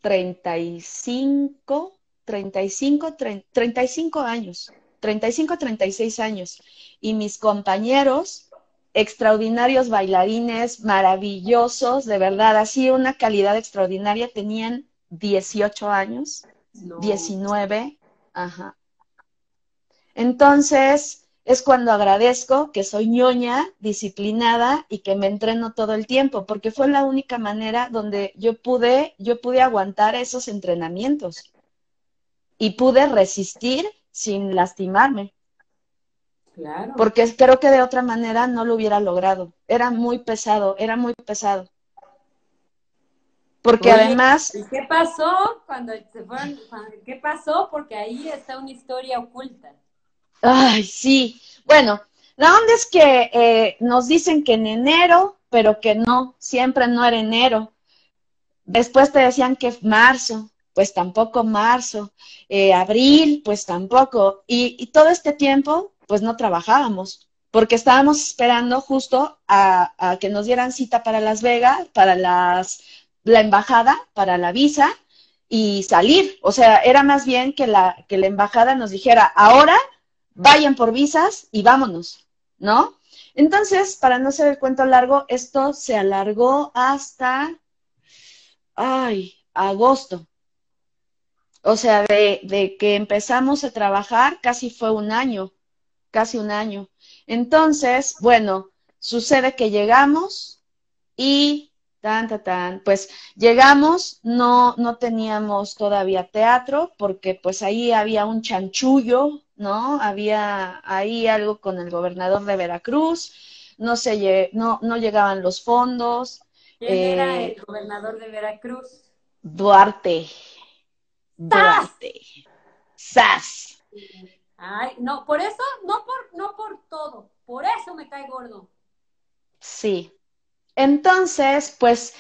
35, 35, 35 años, 35, 36 años. Y mis compañeros extraordinarios bailarines, maravillosos, de verdad, así una calidad extraordinaria. Tenían 18 años, 19, ajá. Entonces, es cuando agradezco que soy ñoña, disciplinada y que me entreno todo el tiempo, porque fue la única manera donde yo pude, yo pude aguantar esos entrenamientos y pude resistir sin lastimarme. Porque creo que de otra manera no lo hubiera logrado. Era muy pesado, era muy pesado. porque además... ¿Y qué pasó cuando se fueron? ¿Qué pasó? Porque ahí está una historia oculta. Ay, sí. Bueno, la onda es que eh, nos dicen que en enero, pero que no, siempre no era enero. Después te decían que marzo, pues tampoco marzo. Eh, abril, pues tampoco. Y, y, todo este tiempo, pues no trabajábamos, porque estábamos esperando justo a, que nos dieran cita para Las Vegas, para las la embajada para la visa y salir. O sea, era más bien que la, que la embajada nos dijera, ahora vayan por visas y vámonos, ¿no? Entonces, para no ser el cuento largo, esto se alargó hasta, ay, agosto. O sea, de que empezamos a trabajar casi fue un año, casi un año. Entonces, bueno, sucede que llegamos y Tan, tan, tan. Pues llegamos, no, no teníamos todavía teatro, porque pues ahí había un chanchullo, ¿no? Había ahí algo con el gobernador de Veracruz, no se no, no llegaban los fondos. ¿Quién era eh, el gobernador de Veracruz? Duarte. Duarte. ¡Sas! Ay, no, por eso, no por, no por todo, por eso me cae gordo. Sí, entonces, pues,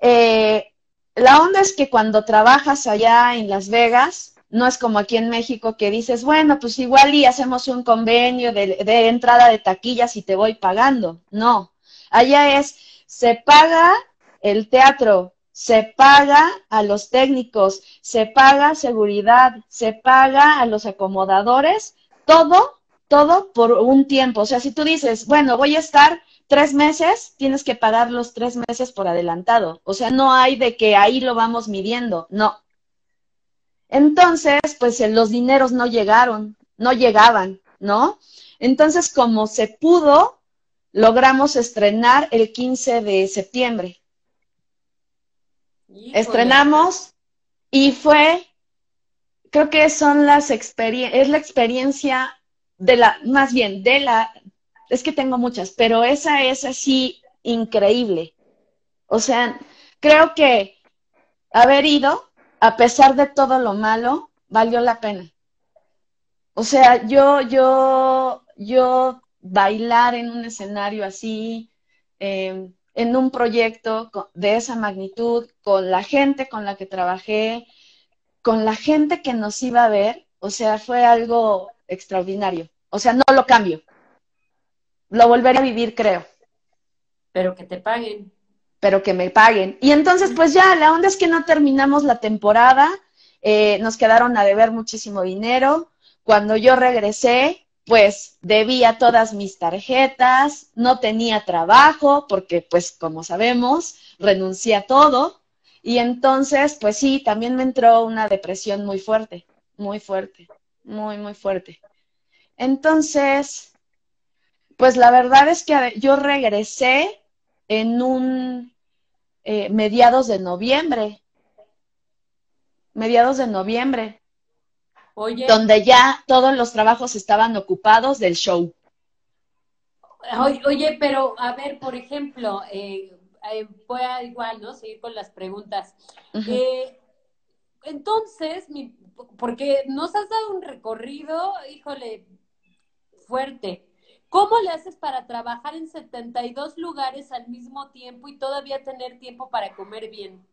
eh, la onda es que cuando trabajas allá en Las Vegas, no es como aquí en México que dices, bueno, pues igual y hacemos un convenio de, de entrada de taquillas y te voy pagando. No, allá es, se paga el teatro, se paga a los técnicos, se paga seguridad, se paga a los acomodadores, todo, todo por un tiempo. O sea, si tú dices, bueno, voy a estar tres meses, tienes que pagar los tres meses por adelantado. O sea, no hay de que ahí lo vamos midiendo, no. Entonces, pues los dineros no llegaron, no llegaban, ¿no? Entonces, como se pudo, logramos estrenar el 15 de septiembre. Estrenamos y fue, creo que son las experiencias, es la experiencia de la, más bien, de la, es que tengo muchas, pero esa es así increíble. O sea, creo que haber ido, a pesar de todo lo malo, valió la pena. O sea, yo, yo, yo bailar en un escenario así, em, en un proyecto de esa magnitud, con la gente con la que trabajé, con la gente que nos iba a ver, o sea, fue algo extraordinario. O sea, no lo cambio lo volveré a vivir, creo. Pero que te paguen. Pero que me paguen. Y entonces, pues ya, la onda es que no terminamos la temporada, eh, nos quedaron a deber muchísimo dinero. Cuando yo regresé, pues debía todas mis tarjetas, no tenía trabajo, porque pues como sabemos, renuncié a todo. Y entonces, pues sí, también me entró una depresión muy fuerte, muy fuerte, muy, muy fuerte. Entonces, pues la verdad es que yo regresé en un eh, mediados de noviembre. Mediados de noviembre. Oye. Donde ya todos los trabajos estaban ocupados del show. Oye, pero a ver, por ejemplo, eh, eh voy a igual, ¿no? Seguir con las preguntas. Eh, entonces, porque nos has dado un recorrido, híjole, fuerte. ¿Cómo le haces para trabajar en 72 lugares al mismo tiempo y todavía tener tiempo para comer bien?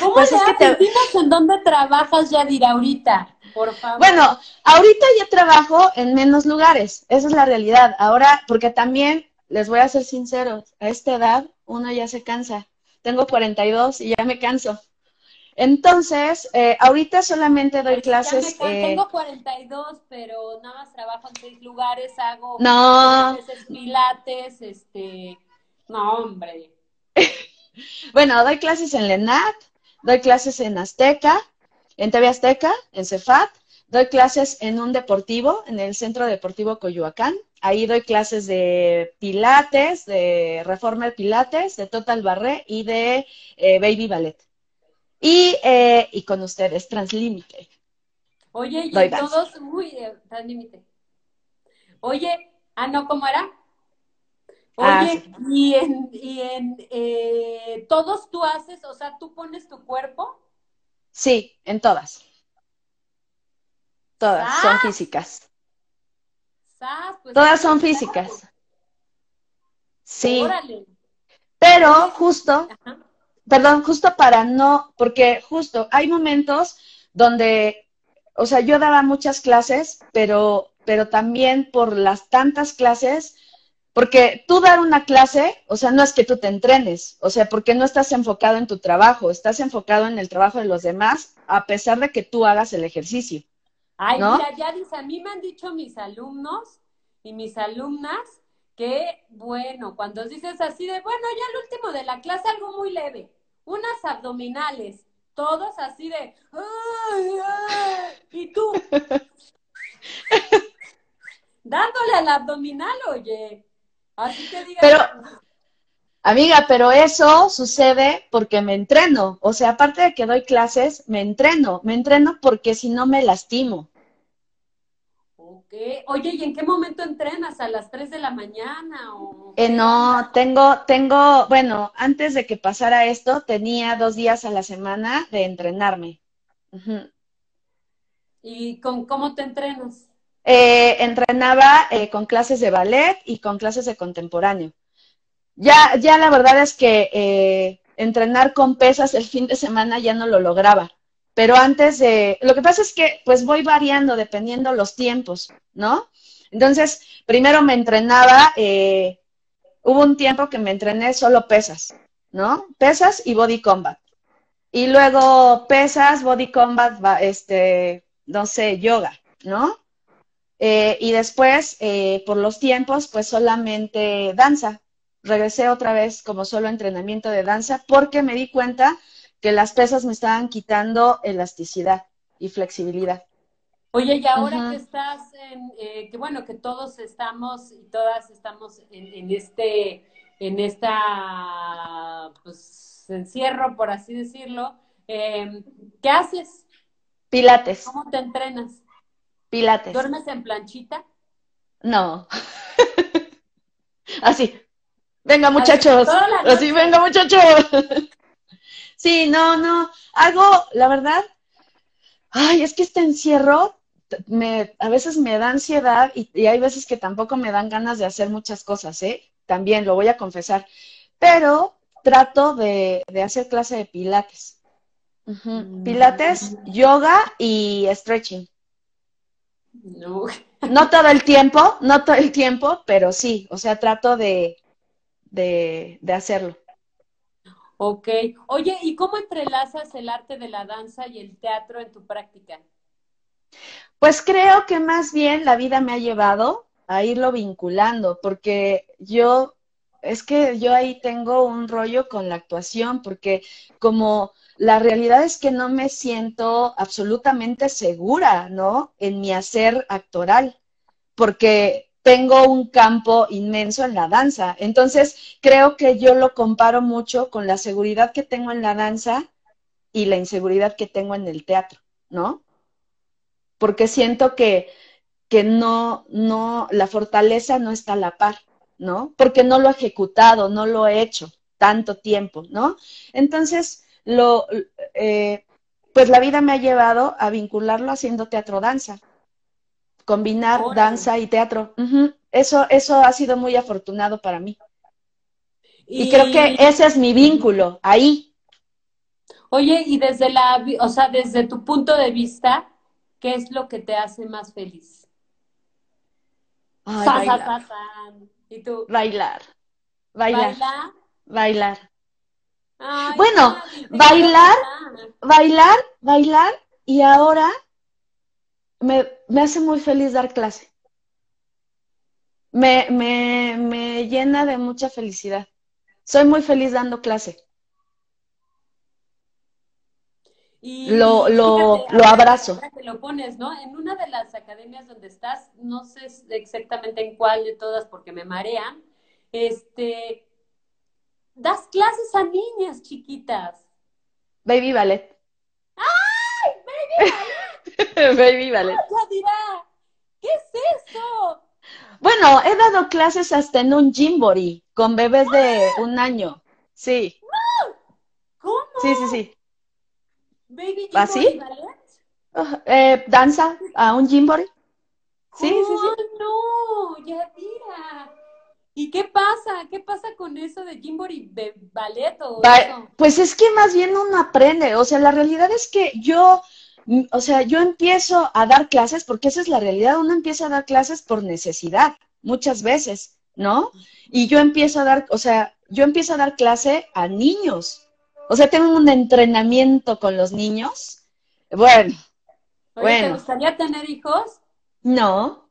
¿Cómo pues le haces? en dónde trabajas, Yadir, ahorita, por favor. Bueno, ahorita ya trabajo en menos lugares, esa es la realidad. Ahora, porque también, les voy a ser sinceros, a esta edad uno ya se cansa. Tengo 42 y ya me canso. Entonces, eh, ahorita solamente doy clases. Me, eh, tengo 42, pero nada más trabajo en seis lugares, hago no. pilates, este, no, hombre. bueno, doy clases en Lenat, doy clases en Azteca, en TV Azteca, en Cefat, doy clases en un deportivo, en el Centro Deportivo Coyoacán. Ahí doy clases de pilates, de reformer pilates, de total barré y de eh, baby ballet. Y, eh, y con ustedes, Translímite. Oye, y todos, uy, Translímite. Oye, ah, no, ¿cómo era? Ah, Oye, y en, y en eh, todos tú haces, o sea, tú pones tu cuerpo. Sí, en todas. Todas son físicas. Pues, todas son físicas. Sí. Pero justo, perdón, justo para no, porque justo hay momentos donde, o sea, yo daba muchas clases, pero, pero también por las tantas clases, porque tú dar una clase, o sea, no es que tú te entrenes, o sea, porque no estás enfocado en tu trabajo, estás enfocado en el trabajo de los demás, a pesar de que tú hagas el ejercicio. Ay, mira, ya dice, a mí me han dicho mis alumnos y mis alumnas que, bueno, cuando dices así de, bueno, ya el último de la clase algo muy leve, unas abdominales, todos así de, ay, ay, y tú, dándole al abdominal, oye. Así que diga. Pero, amiga, pero eso sucede porque me entreno. O sea, aparte de que doy clases, me entreno. Me entreno porque si no me lastimo. Ok. Oye, ¿y en qué momento entrenas? ¿A las 3 de la mañana? O eh, no, tengo, tengo, bueno, antes de que pasara esto, tenía dos días a la semana de entrenarme. ¿Y con cómo te entrenas? Eh, entrenaba eh, con clases de ballet y con clases de contemporáneo. Ya, ya la verdad es que eh, entrenar con pesas el fin de semana ya no lo lograba. Pero antes de, lo que pasa es que pues voy variando dependiendo los tiempos, ¿no? Entonces, primero me entrenaba, hubo un tiempo que me entrené solo pesas, ¿no? Pesas y body combat. Y luego pesas, body combat, este, no sé, yoga, ¿no? Eh, y después, eh, por los tiempos, pues solamente danza. Regresé otra vez como solo entrenamiento de danza porque me di cuenta que las pesas me estaban quitando elasticidad y flexibilidad. Oye, y ahora que estás en, eh, que bueno, que todos estamos y todas estamos en, este, en esta, pues, encierro, por así decirlo, ¿qué haces? Pilates. ¿Cómo te entrenas? Pilates. ¿Duermes en planchita? No. Así. Venga, muchachos. Así, venga, muchachos. sí, no, no. Algo, la verdad. Ay, es que este encierro me, a veces me da ansiedad y, hay veces que tampoco me dan ganas de hacer muchas cosas, ¿eh? También lo voy a confesar. Pero trato de, hacer clase de pilates. Mm. Pilates, yoga y stretching. No. No todo el tiempo, no todo el tiempo, pero sí, o sea, trato de, de, hacerlo. Ok. Oye, ¿y cómo entrelazas el arte de la danza y el teatro en tu práctica? Pues creo que más bien la vida me ha llevado a irlo vinculando, porque yo, es que yo ahí tengo un rollo con la actuación, porque como la realidad es que no me siento absolutamente segura, ¿no? En mi hacer actoral, porque tengo un campo inmenso en la danza. Entonces, creo que yo lo comparo mucho con la seguridad que tengo en la danza y la inseguridad que tengo en el teatro, ¿no? Porque siento que, que no, no, la fortaleza no está a la par, ¿no? Porque no lo he ejecutado, no lo he hecho tanto tiempo, ¿no? Entonces, lo, eh, pues la vida me ha llevado a vincularlo haciendo teatro-danza, combinar danza y teatro. Eso, eso ha sido muy afortunado para mí. Y... creo que ese es mi vínculo, ahí. Oye, y desde la, o sea, desde tu punto de vista, ¿qué es lo que te hace más feliz? ¿Y tú? Bailar. Bailar. Bailar bueno, bailar, bailar, bailar y ahora me, hace muy feliz dar clase. Me, me, me, llena de mucha felicidad. Soy muy feliz dando clase. Y lo, lo, lo abrazo. lo pones, ¿no? En una de las academias donde estás, no sé exactamente en cuál de todas porque me marean, este, das clases a niñas chiquitas. Baby ballet. ¡Ay! Baby ballet. baby ballet. dirá, ¿qué es eso? Bueno, he dado clases hasta en un gymboree. con bebés de un año. Sí. ¿Cómo? Sí, sí, sí. Baby ¿Así? Ballet. Ah, eh, danza a un Jimbori. Sí, sí, sí. ¡Oh, no! Yadira. ¿Y qué pasa? ¿Qué pasa con eso de Jimbori de ballet o eso? Pues es que más bien uno aprende, o sea, la realidad es que yo, mm, o sea, yo empiezo a dar clases, porque esa es la realidad, uno empieza a dar clases por necesidad, muchas veces, ¿no? Y yo empiezo a dar, o sea, yo empiezo a dar clase a niños, o sea, tengo un entrenamiento con los niños. Bueno, Oye, ¿te gustaría tener hijos? no.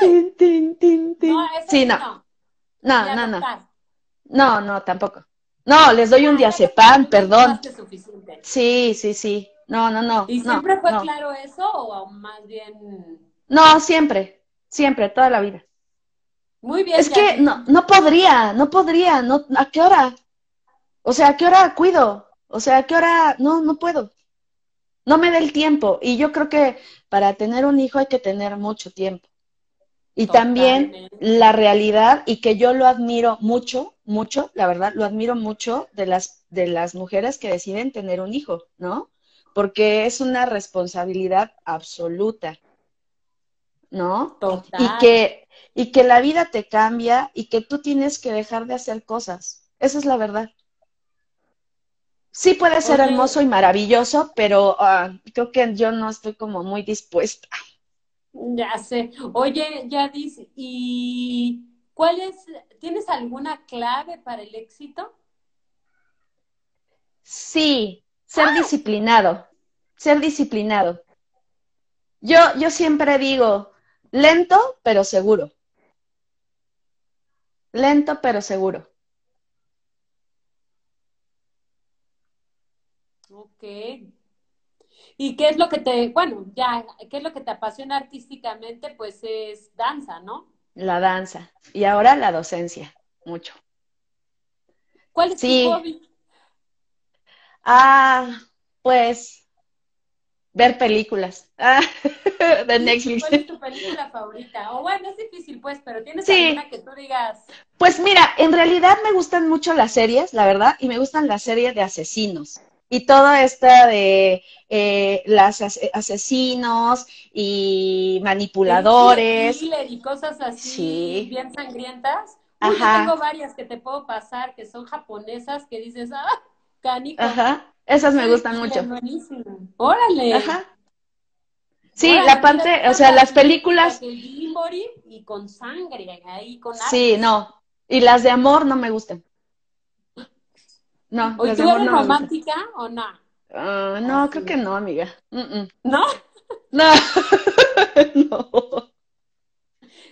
Tin, tin, tin, tin. No, eso Sí, sí no, no. no, no, no, no, no, tampoco. No, les doy un Ah, diazepam, perdón. suficiente. Sí, sí, sí. No, no, no, ¿Y no, siempre fue no. claro eso o más bien? No, siempre, siempre, toda la vida. Muy bien, Es que no, no podría, no podría, no, ¿a qué hora? O sea, ¿a qué hora cuido? O sea, ¿a qué hora? No, no puedo. No me da el tiempo. Y yo creo que para tener un hijo hay que tener mucho tiempo. Y también la realidad, y que yo lo admiro mucho, mucho, la verdad, lo admiro mucho de las, de las mujeres que deciden tener un hijo, ¿no? Porque es una responsabilidad absoluta, ¿no? Total. Y que, y que la vida te cambia y que tú tienes que dejar de hacer cosas. Esa es la verdad. Sí puede ser hermoso y maravilloso, pero ah, creo que yo no estoy como muy dispuesta. Ya sé. Oye, Yadis, ¿y cuál es, tienes alguna clave para el éxito? Sí, ser disciplinado, ser disciplinado. Yo, yo siempre digo, lento pero seguro. Lento pero seguro. Ok. ¿Y qué es lo que te, bueno, ya, qué es lo que te apasiona artísticamente? Pues es danza, ¿no? La danza. Y ahora la docencia, mucho. ¿Cuál es Sí. tu hobby? Ah, pues ver películas ah, de Netflix. ¿Cuál es tu película favorita? O bueno, es difícil, pues, pero ¿tienes Sí. alguna que tú digas? Pues mira, en realidad me gustan mucho las series, la verdad, y me gustan las series de asesinos. Y toda esta de eh, las ase- asesinos y manipuladores. Y cosas así Sí. bien sangrientas. Uy, yo tengo varias que te puedo pasar que son japonesas que dices, ah, canijo. Ajá, esas me gustan mucho. buenísimo. Órale. Ajá. Sí, Órale, la parte, o sea, las películas, y con sangre ahí, con sí, no. Y las de amor no me gustan. No, de ¿tú eres no romántica o no? Ah, no, Ah, creo sí. que no, amiga. ¿No? No, no.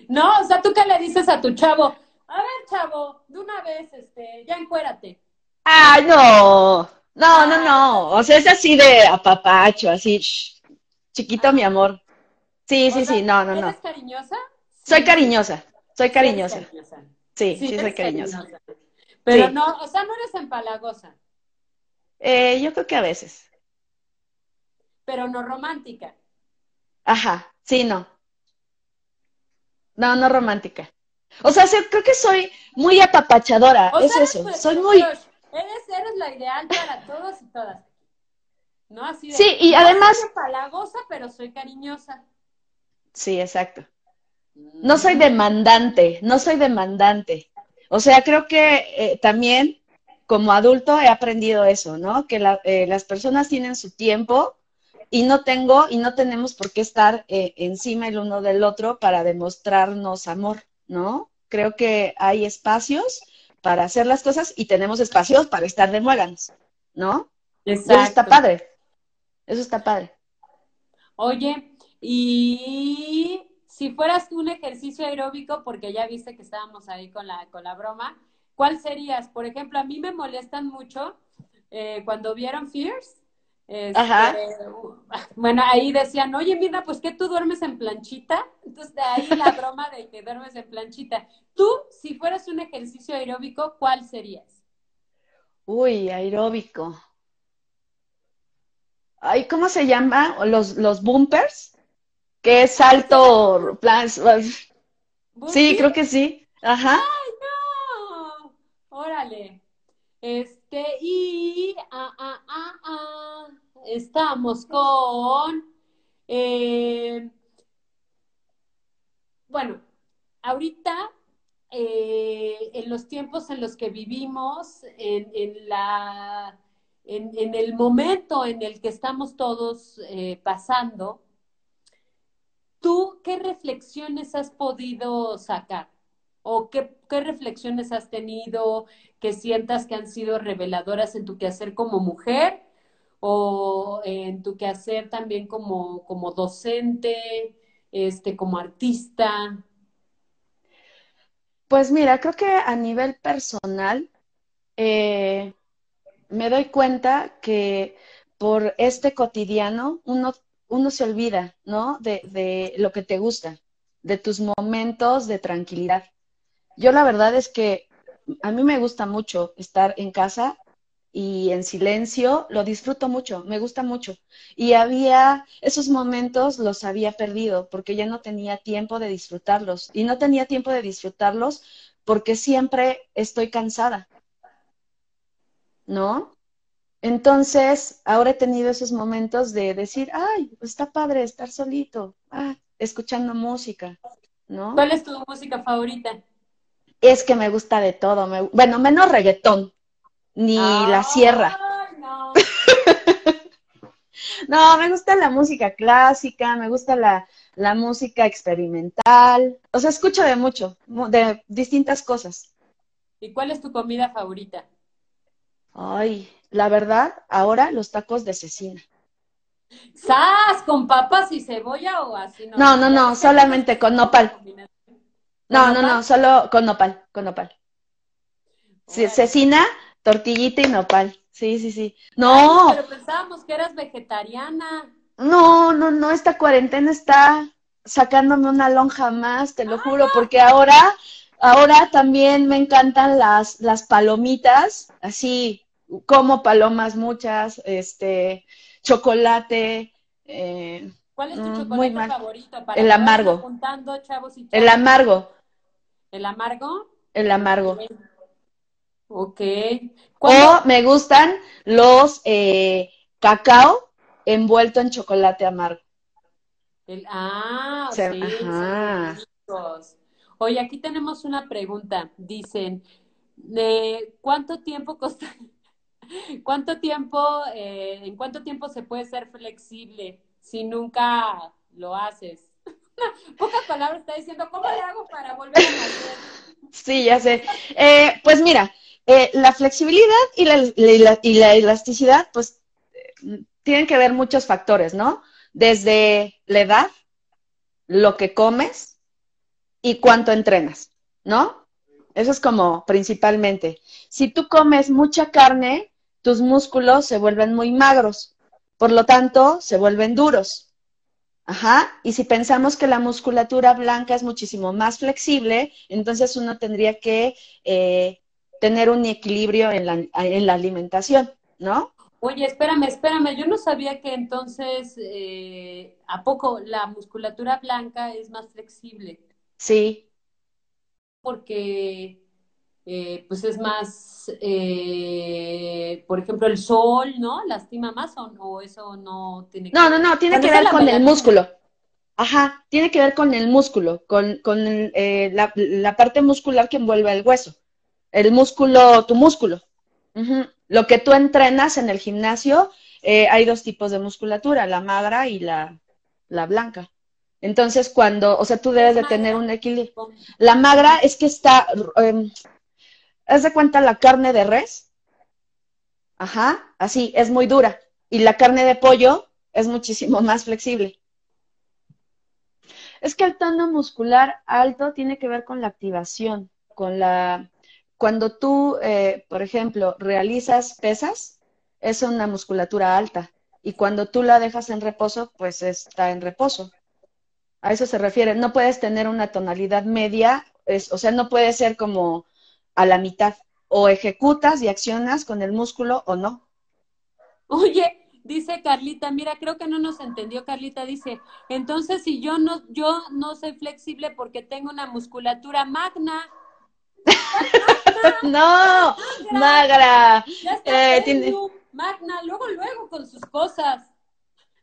No, o sea, ¿tú qué le dices a tu chavo? A ver, chavo, de una vez, este, ya encuérate. Ay, no. No, no, no. O sea, es así de apapacho, así, shh, chiquito mi amor. Sí, O sí, sea, sí, no, no, no. ¿Eres cariñosa? Soy Sí. cariñosa, soy Sí eres cariñosa. cariñosa. Sí, Sí, sí, soy eres cariñosa. cariñosa. Pero Sí. no, o sea, no eres empalagosa, Eh, yo creo que a veces. pero no romántica. Ajá, sí, no. No, no romántica. O sea, creo que soy muy apapachadora, O es sea, eso. eres Soy muy. Eres, eres la ideal para todos y todas. ¿No? Así de, Sí, y no además- soy empalagosa, pero soy cariñosa. sí, exacto. No soy demandante, no soy demandante. O sea, creo que eh, también como adulto he aprendido eso, ¿no? Que la- eh, las personas tienen su tiempo y no tengo y no tenemos por qué estar eh, encima el uno del otro para demostrarnos amor, ¿no? Creo que hay espacios para hacer las cosas y tenemos espacios para estar de muéganos, ¿no? Eso está padre. Eso está padre. Oye, y si fueras tú un ejercicio aeróbico, porque ya viste que estábamos ahí con la, con la broma, ¿cuál serías? Por ejemplo, a mí me molestan mucho eh, cuando vieron Fierce. este, Ajá. bueno, ahí decían, oye, mira, pues que tú duermes en planchita. Entonces, de ahí la broma de que duermes en planchita. Tú, si fueras un ejercicio aeróbico, ¿cuál serías? Uy, aeróbico. Ay, ¿cómo se llama? Los, los bumpers, que es salto, plan- sí, creo que sí. Ajá. órale. Este, y ah, ah, ah, ah, estamos con. eh, bueno, ahorita, eh, en los tiempos en los que vivimos, en, en la, en, en el momento en el que estamos todos eh, pasando, ¿tú qué reflexiones has podido sacar? ¿O qué, reflexiones has tenido que sientas que han sido reveladoras en tu quehacer como mujer o en tu quehacer también como, como docente, este, como artista? Pues mira, creo que a nivel personal eh, me doy cuenta que por este cotidiano uno, uno se olvida, ¿no? De, lo que te gusta, de tus momentos de tranquilidad. Yo la verdad es que a mí me gusta mucho estar en casa y en silencio, lo disfruto mucho, me gusta mucho. Y había esos momentos los había perdido porque ya no tenía tiempo de disfrutarlos. Y no tenía tiempo de disfrutarlos porque siempre estoy cansada, ¿no? Entonces, ahora he tenido esos momentos de decir, ay, está padre estar solito, ah, escuchando música, ¿no? ¿Cuál es tu música favorita? Es que me gusta de todo, me- bueno, menos reggaetón, ni la sierra. No. No, me gusta la música clásica, me gusta la, la música experimental, o sea, escucho de mucho, mu- de distintas cosas. ¿Y cuál es tu comida favorita? Ay, la verdad, ahora los tacos de cecina. ¿Sas con papas y cebolla o así? No, no, no, solamente con nopal. No, no, no, solo con nopal, con nopal. Cecina, tortillita y nopal. Sí, sí, sí. Ay, No, pero pensábamos que eras vegetariana. no, no, no, esta cuarentena está sacándome una lonja más, te lo juro, porque ahora, ahora también me encantan las, las palomitas, así como palomas muchas, este, chocolate, eh, ¿Cuál es tu Mm, muy chocolate mal. favorito? Para El amargo. apuntando, chavos y el amargo, ¿El amargo? el amargo. Ok. Ok. ¿Cuándo- O me gustan los eh, cacao envuelto en chocolate amargo. El, ah, Se- sí, ajá. muy. Oye, aquí tenemos una pregunta. Dicen, eh, ¿cuánto tiempo costa, cuánto tiempo, eh, en cuánto tiempo se puede ser flexible si nunca lo haces? Pocas palabras está diciendo, ¿cómo le hago para volver a nacer? Sí, ya sé. Eh, pues mira, eh, la flexibilidad y la, y la elasticidad, pues tienen que ver muchos factores, ¿no? Desde la edad, lo que comes y cuánto entrenas, ¿no? Eso es como principalmente. Si tú comes mucha carne, tus músculos se vuelven muy magros, por lo tanto, se vuelven duros. Ajá, y si pensamos que la musculatura blanca es muchísimo más flexible, entonces uno tendría que eh, tener un equilibrio en la, en la alimentación, ¿no? Oye, espérame, espérame, yo no sabía que entonces, eh, ¿a poco la musculatura blanca es más flexible? Sí, porque eh, pues es más, eh, por ejemplo, el sol, ¿no? Lastima más o, o eso no tiene que no, no, no, tiene que ver con el músculo. Ajá, tiene que ver con el músculo, con, con el, eh, la, la parte muscular que envuelve el hueso. El músculo, tu músculo. Lo que tú entrenas en el gimnasio, eh, hay dos tipos de musculatura, la magra y la, la blanca. Entonces, cuando, o sea, tú debes de tener un equilibrio. La magra es que está, em, haz de cuenta la carne de res, ajá, así, es muy dura. Y la carne de pollo es muchísimo más flexible. Es que el tono muscular alto tiene que ver con la activación, con la... Cuando tú, eh, por ejemplo, realizas pesas, es una musculatura alta. Y cuando tú la dejas en reposo, pues está en reposo. A eso se refiere. No puedes tener una tonalidad media, es, o sea, no puede ser como a la mitad. O ejecutas y accionas con el músculo o no. Oye, dice Carlita, mira, creo que no nos entendió Carlita, dice, entonces si yo no, yo no soy flexible porque tengo una musculatura magna. no, magra. Ya está eh, Magna, luego, luego con sus cosas.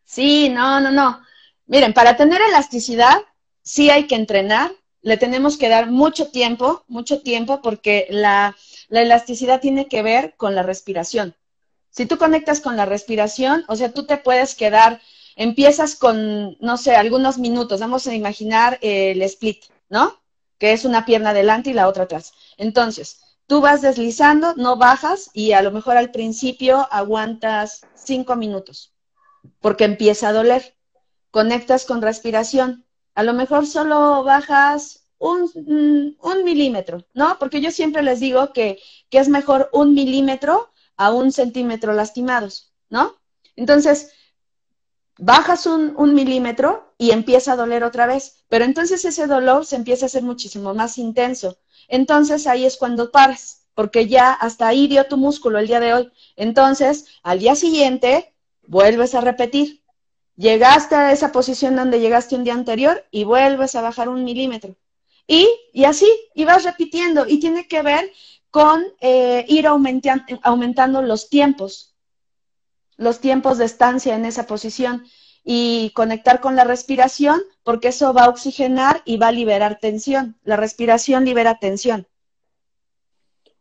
Sí, no, no, no. Miren, para tener elasticidad, sí hay que entrenar, le tenemos que dar mucho tiempo, mucho tiempo, porque la, la elasticidad tiene que ver con la respiración. Si tú conectas con la respiración, o sea, tú te puedes quedar, empiezas con, no sé, algunos minutos, vamos a imaginar el split, ¿no? Que es una pierna adelante y la otra atrás. Entonces, tú vas deslizando, no bajas y a lo mejor al principio aguantas cinco minutos, porque empieza a doler. Conectas con respiración. A lo mejor solo bajas un, mm, un milímetro, ¿no? Porque yo siempre les digo que, que es mejor un milímetro a un centímetro lastimados, ¿no? Entonces, bajas un, un, milímetro y empieza a doler otra vez, pero entonces ese dolor se empieza a hacer muchísimo más intenso. Entonces ahí es cuando paras, porque ya hasta ahí dio tu músculo el día de hoy. Entonces, al día siguiente, vuelves a repetir. Llegaste a esa posición donde llegaste un día anterior y vuelves a bajar un milímetro. Y, y así, y vas repitiendo. Y tiene que ver con eh, ir aumentando los tiempos, los tiempos de estancia en esa posición y conectar con la respiración, porque eso va a oxigenar y va a liberar tensión. La respiración libera tensión.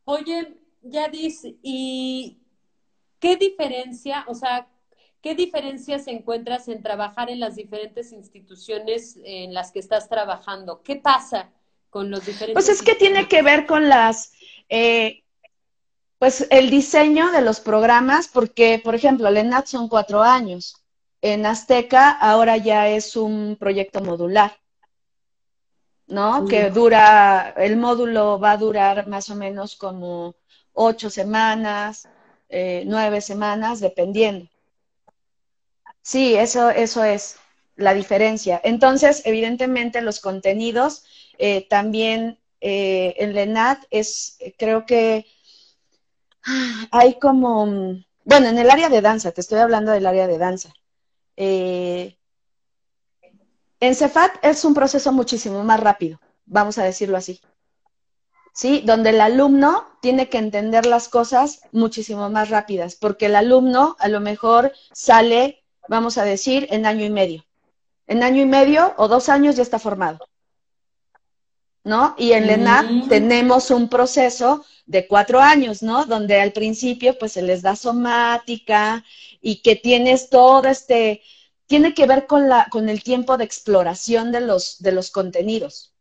Oye, Yadis, ¿y qué diferencia, o sea, qué diferencias encuentras en trabajar en las diferentes instituciones en las que estás trabajando? ¿Qué pasa con los diferentes? Pues es que tiene que ver con las eh, pues el diseño de los programas, porque, por ejemplo, el ENAT son cuatro años. En Azteca ahora ya es un proyecto modular, ¿no? Que dura, el módulo va a durar más o menos como ocho semanas, eh, nueve semanas, dependiendo. Sí, eso, eso es la diferencia. Entonces, evidentemente, los contenidos eh, también eh, en LENAT es, creo que hay como, bueno, en el área de danza, te estoy hablando del área de danza. Eh, en Cefat es un proceso muchísimo más rápido, vamos a decirlo así. ¿Sí? Donde el alumno tiene que entender las cosas muchísimo más rápidas, porque el alumno a lo mejor sale, vamos a decir, en año y medio. En año y medio o dos años ya está formado. ¿no? Y en la mm. tenemos un proceso de cuatro años, ¿no? Donde al principio pues se les da somática y que tienes todo este, tiene que ver con, la, con el tiempo de exploración de los, de los contenidos.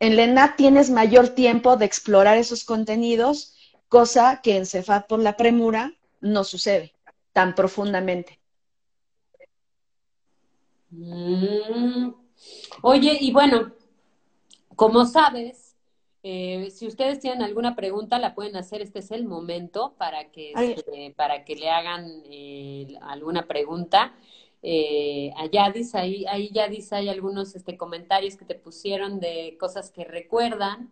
En LENAT tienes mayor tiempo de explorar esos contenidos, cosa que en Cefat por la premura no sucede tan profundamente. Mm. Oye, y bueno, como sabes, eh, si ustedes tienen alguna pregunta, la pueden hacer. Este es el momento para que, este, para que le hagan eh, alguna pregunta. Eh, a Yadis, ahí, ahí Yadis hay algunos este, comentarios que te pusieron de cosas que recuerdan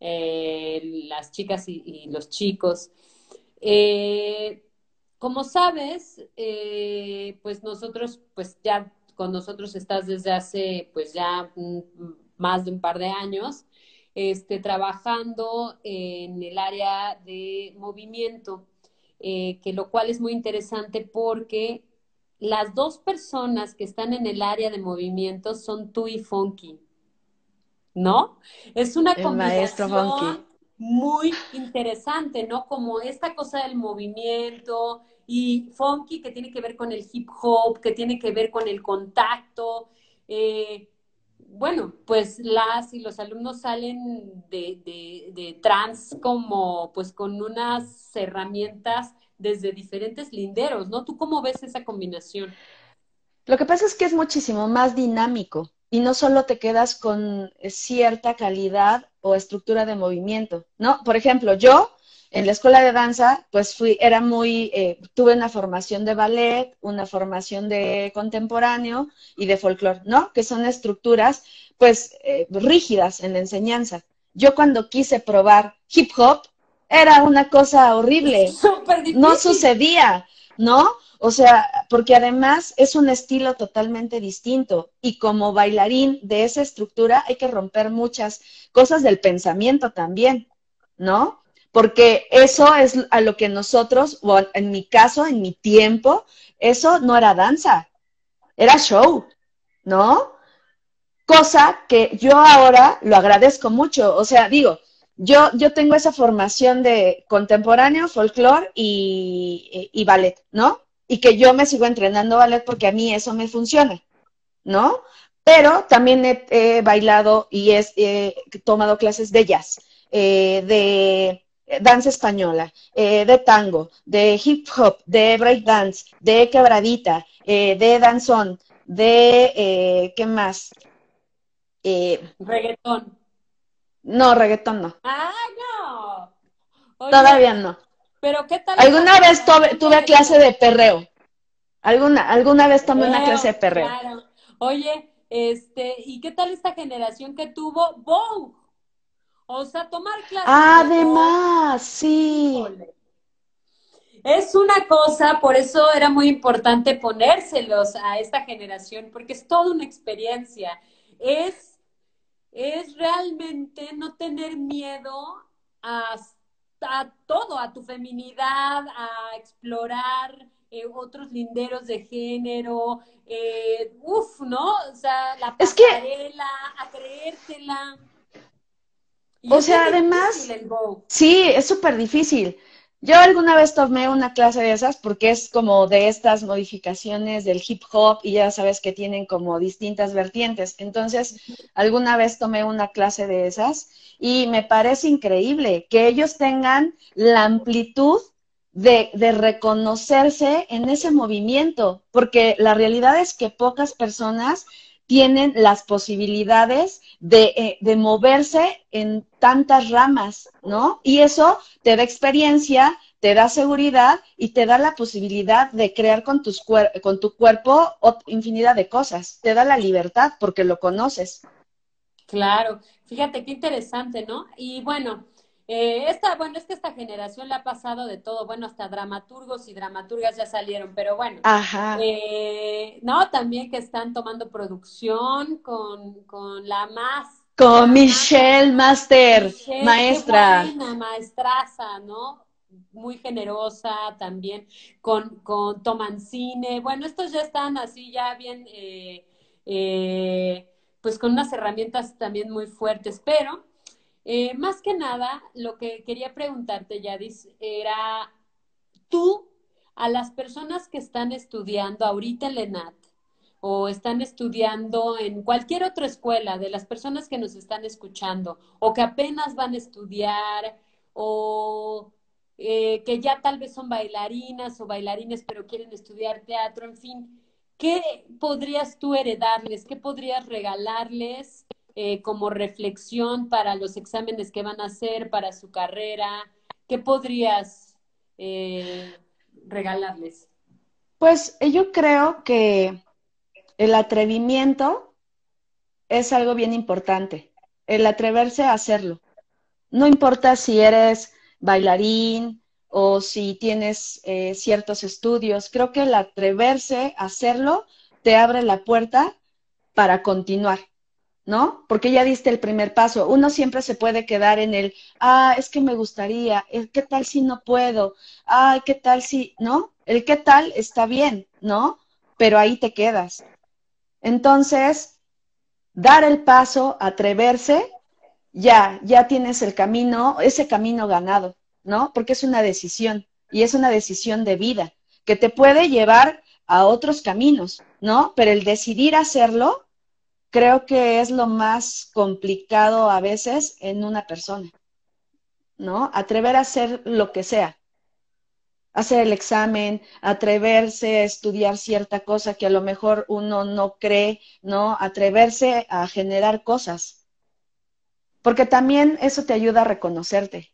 las chicas y, los chicos. como sabes, pues nosotros, pues ya con nosotros estás desde hace, pues ya más de un par de años, este, trabajando en el área de movimiento, eh, que lo cual es muy interesante porque las dos personas que están en el área de movimiento son tú y Funky, ¿no? Es una combinación muy interesante, ¿no? Como esta cosa del movimiento y Funky que tiene que ver con el hip hop, que tiene que ver con el contacto. Eh, bueno, pues las y los alumnos salen de, trans como pues con unas herramientas desde diferentes linderos, ¿no? ¿Tú cómo ves esa combinación? Lo que pasa es que es muchísimo más dinámico y no solo te quedas con cierta calidad o estructura de movimiento, ¿no? Por ejemplo, yo en la escuela de danza, pues fui, era muy, eh, tuve una formación de ballet, una formación de contemporáneo y de folclore, ¿no? Que son estructuras, pues, eh, rígidas en la enseñanza. Yo cuando quise probar hip hop, era una cosa horrible. No sucedía, ¿no? O sea, porque además es un estilo totalmente distinto y como bailarín de esa estructura hay que romper muchas cosas del pensamiento también. ¿no? Porque eso es a lo que nosotros, o en mi caso, en mi tiempo, eso no era danza, era show, ¿no? Cosa que yo ahora lo agradezco mucho. O sea, digo, yo, yo tengo esa formación de contemporáneo, folclore y, y, ballet, ¿no? Y que yo me sigo entrenando ballet porque a mí eso me funciona, ¿no? Pero también he, bailado y he, tomado clases de jazz, eh, de danza española, eh, de tango, de hip hop, de break dance, de quebradita, eh, de danzón, de, ¿qué más? reggaetón. No, reggaetón no. Ah, no. Todavía no. Pero ¿qué tal? Alguna vez tuve, clase de perreo. Alguna, alguna vez tomé una clase de perreo. Claro. Oye, este, ¿y qué tal esta generación que tuvo Vogue? O sea, tomar clases. Además, sí. Es una cosa, por eso era muy importante ponérselos a esta generación, porque es toda una experiencia. Es es realmente no tener miedo a, todo, a tu feminidad, a explorar eh, otros linderos de género, eh, uff, ¿no? O sea, la pasarela, a creértela. o sea, además, sí, es súper difícil. Yo alguna vez tomé una clase de esas porque es como de estas modificaciones del hip hop y ya sabes que tienen como distintas vertientes. Entonces, alguna vez tomé una clase de esas y me parece increíble que ellos tengan la amplitud de, de reconocerse en ese movimiento, porque la realidad es que pocas personas tienen las posibilidades de, eh, de, moverse en tantas ramas, ¿no? Y eso te da experiencia, te da seguridad y te da la posibilidad de crear con, tus con tu cuerpo infinidad de cosas. Te da la libertad porque lo conoces. Claro, fíjate qué interesante, ¿no? Y bueno, eh, esta, bueno, es que esta generación le ha pasado de todo, bueno, hasta dramaturgos y dramaturgas ya salieron, pero bueno, Ajá. Eh, no, también que están tomando producción con, con la más. Con Michelle Master, maestra. Qué buena, maestraza, ¿no? Muy generosa también, con, con Tomancine. Bueno, estos ya están así, ya bien, eh, eh, pues con unas herramientas también muy fuertes, pero eh, más que nada, lo que quería preguntarte, Yadis, era tú, a las personas que están estudiando ahorita en Lenat o están estudiando en cualquier otra escuela, de las personas que nos están escuchando o que apenas van a estudiar o eh, que ya tal vez son bailarinas o bailarines pero quieren estudiar teatro, en fin, ¿qué podrías tú heredarles? ¿Qué podrías regalarles? Eh, como reflexión para los exámenes que van a hacer, para su carrera? ¿Qué podrías eh, regalarles? Pues eh, yo creo que el atrevimiento es algo bien importante, el atreverse a hacerlo. No importa si eres bailarín o si tienes ciertos estudios, creo que el atreverse a hacerlo te abre la puerta para continuar. ¿No? Porque ya diste el primer paso. Uno siempre se puede quedar en el, ah, es que me gustaría, ¿qué tal si no puedo? Ah, ¿qué tal si, no? El qué tal está bien, ¿no? Pero ahí te quedas. Entonces, dar el paso, atreverse, ya, ya tienes el camino, ese camino ganado, ¿no? Porque es una decisión y es una decisión de vida que te puede llevar a otros caminos, ¿no? Pero el decidir hacerlo, creo que es lo más complicado a veces en una persona, ¿no? Atrever a hacer lo que sea, hacer el examen, atreverse a estudiar cierta cosa que a lo mejor uno no cree, ¿no? Atreverse a generar cosas, porque también eso te ayuda a reconocerte.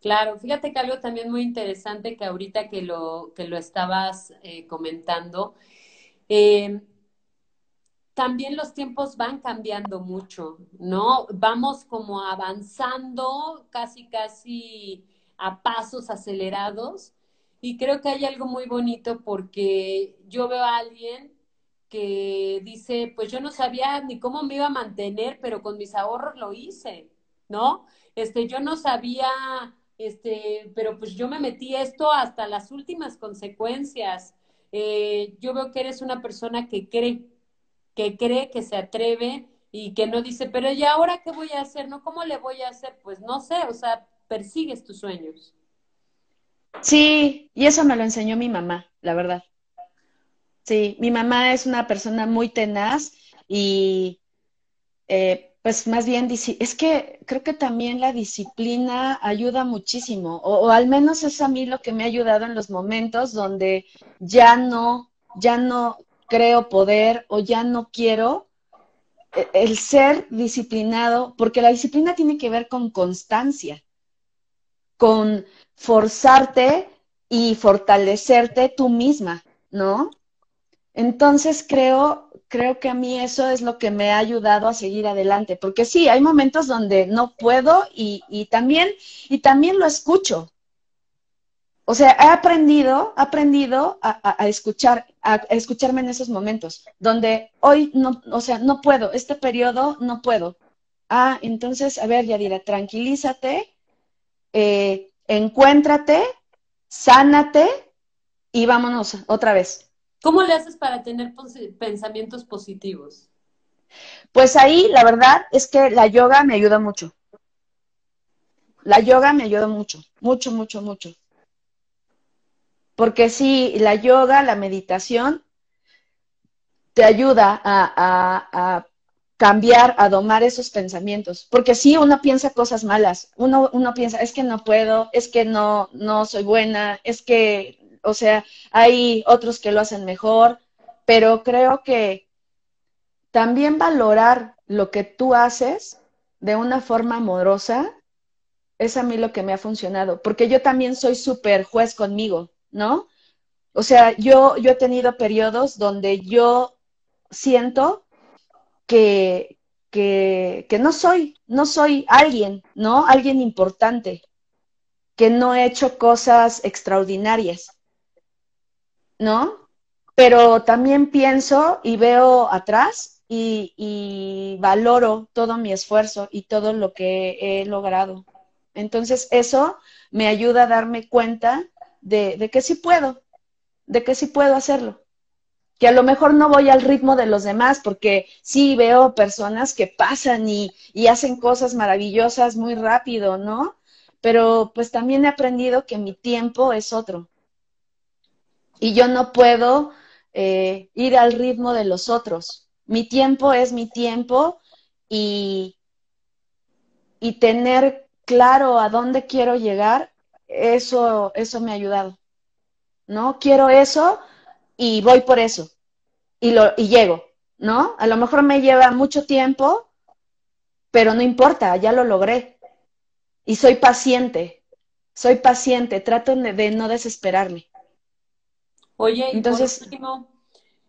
Claro, fíjate que algo también muy interesante que ahorita que lo, que lo estabas eh, comentando, eh, también los tiempos van cambiando mucho, ¿no? Vamos como avanzando casi, casi a pasos acelerados. Y creo que hay algo muy bonito porque yo veo a alguien que dice, pues yo no sabía ni cómo me iba a mantener, pero con mis ahorros lo hice, ¿no? Este, yo no sabía, este, pero pues yo me metí esto hasta las últimas consecuencias. Eh, yo veo que eres una persona que cree, que cree, que se atreve y que no dice, pero ¿y ahora qué voy a hacer? ¿No? ¿Cómo le voy a hacer? Pues no sé, o sea, persigues tus sueños. Sí, y eso me lo enseñó mi mamá, la verdad. Sí, mi mamá es una persona muy tenaz y eh, pues más bien es que creo que también la disciplina ayuda muchísimo, o, o, al menos es a mí lo que me ha ayudado en los momentos donde ya no, ya no creo poder o ya no quiero e, el ser disciplinado, porque la disciplina tiene que ver con constancia, con forzarte y fortalecerte tú misma, ¿no? Entonces creo, creo que a mí eso es lo que me ha ayudado a seguir adelante, porque sí, hay momentos donde no puedo y, y también, y también lo escucho. O sea, he aprendido, aprendido a escuchar, a, escucharme en esos momentos, donde hoy no, o sea, no puedo, este periodo no puedo. Ah, entonces, a ver, Yadira, tranquilízate, eh, encuéntrate, sánate y vámonos otra vez. ¿Cómo le haces para tener pensamientos positivos? Pues ahí la verdad es que la yoga me ayuda mucho. La yoga me ayuda mucho, mucho, mucho, mucho. Porque sí, la yoga, la meditación, te ayuda a, cambiar, a domar esos pensamientos. Porque sí, uno piensa cosas malas. Uno, uno piensa, es que no puedo, es que no, no soy buena, es que o sea, hay otros que lo hacen mejor, pero creo que también valorar lo que tú haces de una forma amorosa es a mí lo que me ha funcionado, porque yo también soy súper juez conmigo, ¿no? O sea, yo, yo he tenido periodos donde yo siento que, que, que no soy, no soy alguien, ¿no? Alguien importante, que no he hecho cosas extraordinarias. ¿no? Pero también pienso y veo atrás y, y, valoro todo mi esfuerzo y todo lo que he logrado. Entonces eso me ayuda a darme cuenta de, de que sí puedo, de que sí puedo hacerlo. Que a lo mejor no voy al ritmo de los demás, porque sí veo personas que pasan y, y hacen cosas maravillosas muy rápido, ¿no? Pero pues también he aprendido que mi tiempo es otro y yo no puedo eh, ir al ritmo de los otros. Mi tiempo es mi tiempo y, y tener claro a dónde quiero llegar, eso, eso me ha ayudado. ¿No? Quiero eso y voy por eso. Y, lo, y llego, ¿no? A lo mejor me lleva mucho tiempo, pero no importa, ya lo logré. Y soy paciente, soy paciente, trato de, de no desesperarme. Oye, y Entonces, por último,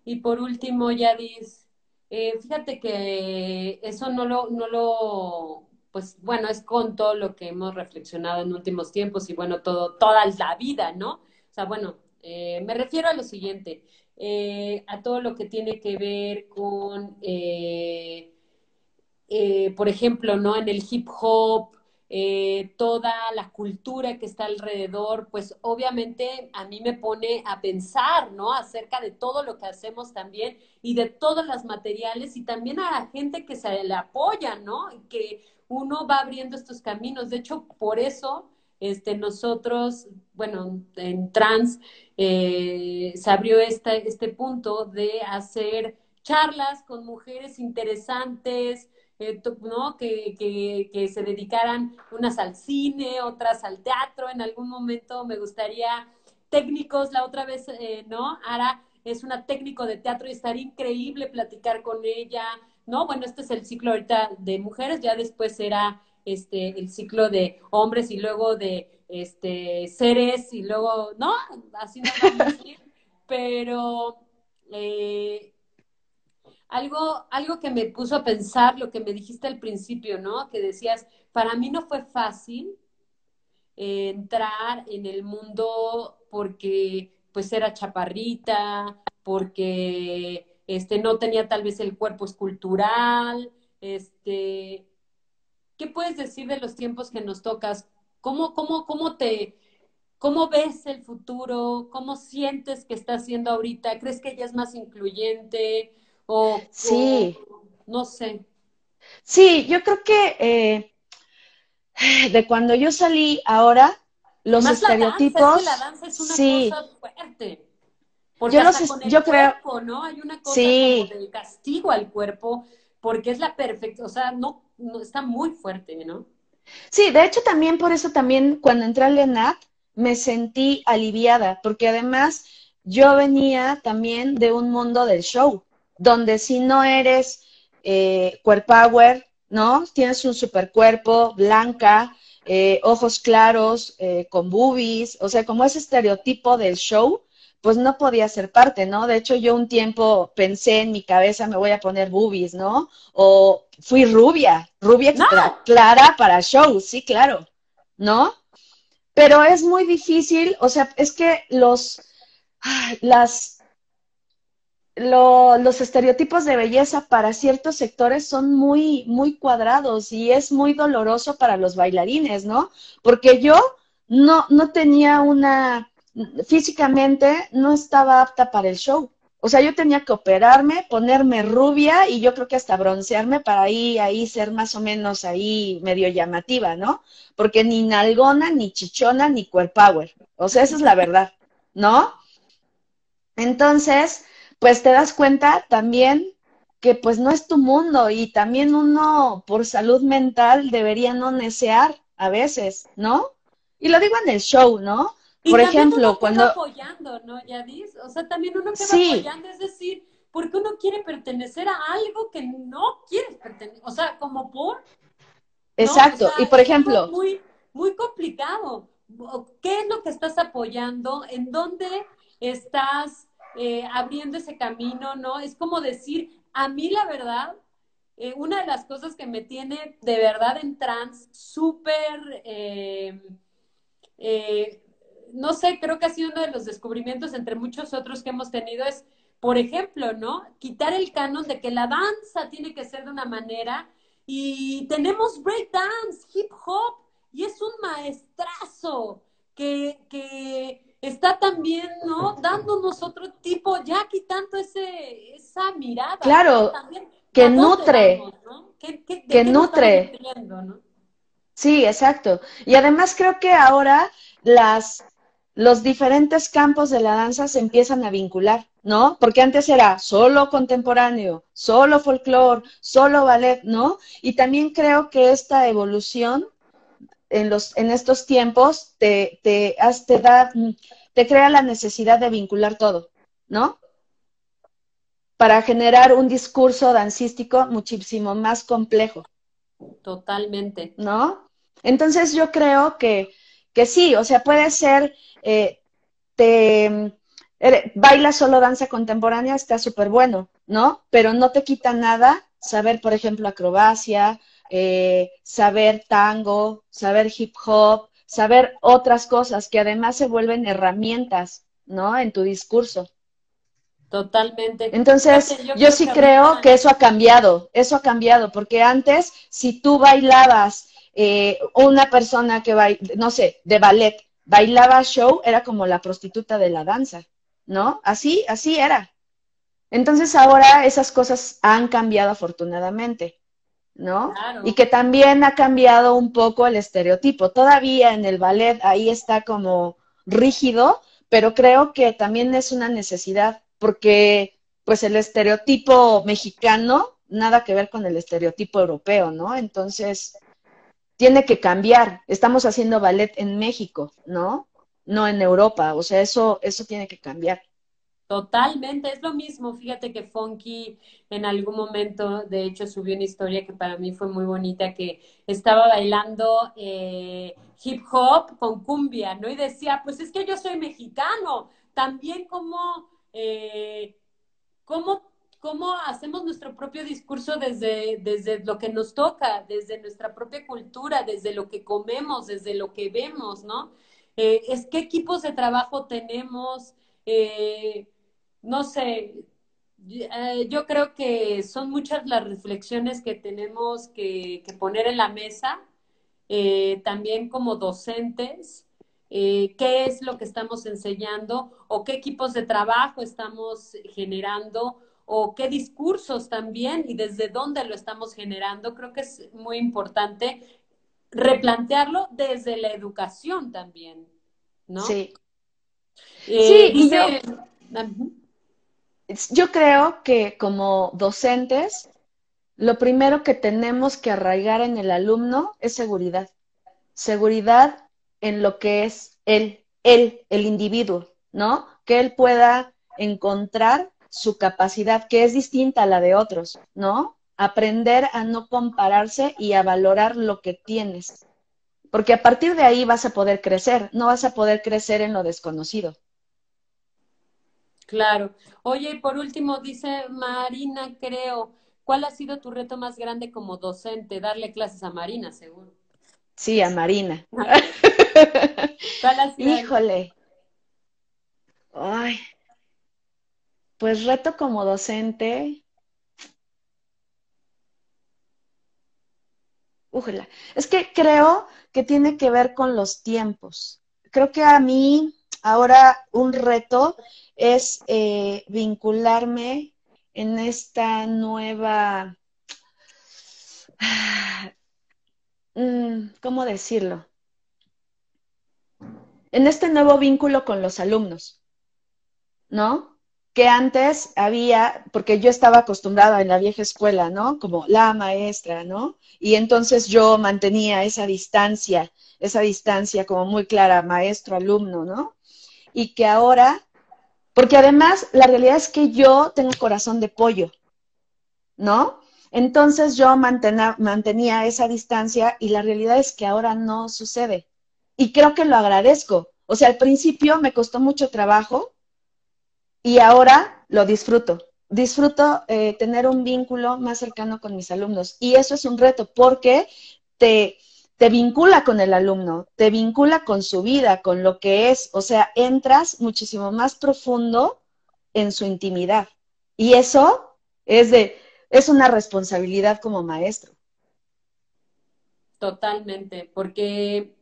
y por último, Yadis, eh, fíjate que eso no lo, no lo, pues bueno, es con todo lo que hemos reflexionado en últimos tiempos y bueno, todo, toda la vida, ¿no? O sea, bueno, eh, me refiero a lo siguiente, eh, a todo lo que tiene que ver con, eh, eh, por ejemplo, ¿no? En el hip hop, toda la cultura que está alrededor, pues obviamente a mí me pone a pensar, ¿no? Acerca de todo lo que hacemos también y de todos los materiales y también a la gente que se le apoya, ¿no? Que uno va abriendo estos caminos. De hecho, por eso este, nosotros, bueno, en trans eh, se abrió este punto de hacer charlas con mujeres interesantes, eh, ¿no? Que, que, que, se dedicaran unas al cine, otras al teatro. En algún momento me gustaría técnicos, la otra vez, eh, ¿no? Ara es una técnico de teatro y estaría increíble platicar con ella, ¿no? Bueno, este es el ciclo ahorita de mujeres, ya después será este, el ciclo de hombres y luego de este, seres y luego, ¿no? Así no vamos a decir, pero eh, algo, algo que me puso a pensar lo que me dijiste al principio, ¿no? Que decías, para mí no fue fácil eh, entrar en el mundo porque pues era chaparrita, porque este, no tenía tal vez el cuerpo escultural, este, ¿qué puedes decir de los tiempos que nos tocas? ¿Cómo, cómo, cómo te, cómo ves el futuro? ¿Cómo sientes que está siendo ahorita? ¿Crees que ella es más incluyente? O, sí. no sé. Sí, yo creo que eh, de cuando yo salí ahora, los estereotipos. La danza, es que la danza es una sí. cosa fuerte. Porque yo, hasta con el yo cuerpo, creo. ¿no? Hay una cosa sí. como del castigo al cuerpo, porque es la perfecta, o sea, no, no, está muy fuerte, ¿no? Sí, de hecho también por eso también cuando entré al ENAT me sentí aliviada, porque además yo venía también de un mundo del show, donde si no eres eh, power, ¿no? Tienes un super cuerpo, blanca, eh, ojos claros, eh, con boobies, o sea, como ese estereotipo del show, pues no podía ser parte, ¿no? De hecho, yo un tiempo pensé en mi cabeza, me voy a poner boobies, ¿no? O fui rubia, rubia clara para show, sí, claro, ¿no? Pero es muy difícil, o sea, es que los, las, los estereotipos de belleza para ciertos sectores son muy, muy cuadrados y es muy doloroso para los bailarines, ¿no? Porque yo no, no tenía una, físicamente no estaba apta para el show. O sea, yo tenía que operarme, ponerme rubia y yo creo que hasta broncearme para ahí, ahí ser más o menos ahí medio llamativa, ¿no? Porque ni nalgona, ni chichona, ni power. O sea, esa es la verdad, ¿no? Entonces, pues te das cuenta también que pues no es tu mundo y también uno por salud mental debería no desear a veces, ¿no? Y lo digo en el show, ¿no? Y por ejemplo, uno cuando apoyando, ¿no, Yadis? O sea, también uno queda sí. apoyando, es decir, porque uno quiere pertenecer a algo que no quieres pertenecer, o sea, como por Exacto, o sea, y por ejemplo, muy muy complicado. ¿Qué es lo que estás apoyando? ¿En dónde estás eh, abriendo ese camino, ¿no? Es como decir, a mí la verdad, eh, una de las cosas que me tiene de verdad en trans, súper, eh, no sé, creo que ha sido uno de los descubrimientos entre muchos otros que hemos tenido es, por ejemplo, ¿no? Quitar el canon de que la danza tiene que ser de una manera y tenemos break dance, hip hop, y es un maestrazo que, que está también, ¿no? Dándonos otro tipo, ya quitando ese, esa mirada. Claro, que nutre, que nutre. Sí, exacto. Y además creo que ahora las, los diferentes campos de la danza se empiezan a vincular, ¿no? Porque antes era solo contemporáneo, solo folclore, solo ballet, ¿no? Y también creo que esta evolución en, los, en estos tiempos te, te, te da, te crea la necesidad de vincular todo, ¿no? Para generar un discurso dancístico muchísimo más complejo. Totalmente. ¿No? Entonces yo creo que, que sí, o sea, puede ser, eh, te baila solo danza contemporánea, está súper bueno, ¿no? Pero no te quita nada saber, por ejemplo, acrobacia, eh, saber tango, saber hip hop, saber otras cosas que además se vuelven herramientas, ¿no? En tu discurso. Totalmente. Entonces, yo, sí creo que eso ha cambiado, eso ha cambiado, porque antes, si tú bailabas, eh, una persona que baila, no sé, de ballet, bailaba show, era como la prostituta de la danza, ¿no? Así, así era. Entonces ahora esas cosas han cambiado afortunadamente. ¿no? Y que también ha cambiado un poco el estereotipo. Todavía en el ballet ahí está como rígido, pero creo que también es una necesidad porque pues el estereotipo mexicano nada que ver con el estereotipo europeo, ¿no? Entonces, tiene que cambiar. Estamos haciendo ballet en México, ¿no? No en Europa, o sea, eso eso tiene que cambiar. Totalmente, es lo mismo. Fíjate que Funky en algún momento, de hecho, subió una historia que para mí fue muy bonita, que estaba bailando eh, hip hop con cumbia, ¿no? Y decía, pues es que yo soy mexicano, también como, eh, cómo, cómo hacemos nuestro propio discurso desde, desde lo que nos toca, desde nuestra propia cultura, desde lo que comemos, desde lo que vemos, ¿no? Eh, es qué equipos de trabajo tenemos. Eh, no sé, Eh, yo creo que son muchas las reflexiones que tenemos que, poner en la mesa, también como docentes, qué es lo que estamos enseñando o qué equipos de trabajo estamos generando o qué discursos también y desde dónde lo estamos generando. Creo que es muy importante replantearlo desde la educación también, ¿no? Sí. sí, y yo, yo creo que como docentes, lo primero que tenemos que arraigar en el alumno es seguridad. Seguridad en lo que es él, él, el individuo, ¿no? Que él pueda encontrar su capacidad, que es distinta a la de otros, ¿no? Aprender a no compararse y a valorar lo que tienes. Porque a partir de ahí vas a poder crecer, no vas a poder crecer en lo desconocido. Claro. Oye, y por último, dice Marina, creo, ¿cuál ha sido tu reto más grande como docente? Darle clases a Marina, seguro. Sí, a Marina. ¿Cuál ha sido? Híjole. Ay. Pues reto como docente. Újala. Es que creo que tiene que ver con los tiempos. Creo que a mí ahora un reto es eh, vincularme en esta nueva, mm, ¿cómo decirlo? En este nuevo vínculo con los alumnos, ¿no? Que antes había, porque yo estaba acostumbrada en la vieja escuela, ¿no? Como la maestra, ¿no? Y entonces yo mantenía esa distancia, esa distancia como muy clara, maestro-alumno, ¿no? Y que ahora porque además, la realidad es que yo tengo corazón de pollo, ¿no? Entonces yo mantenía esa distancia y la realidad es que ahora no sucede. Y creo que lo agradezco. O sea, al principio me costó mucho trabajo y ahora lo disfruto. Disfruto eh, tener un vínculo más cercano con mis alumnos. Y eso es un reto porque te, te vincula con el alumno, te vincula con su vida, con lo que es, o sea, entras muchísimo más profundo en su intimidad. Y eso es de es una responsabilidad como maestro. Totalmente, porque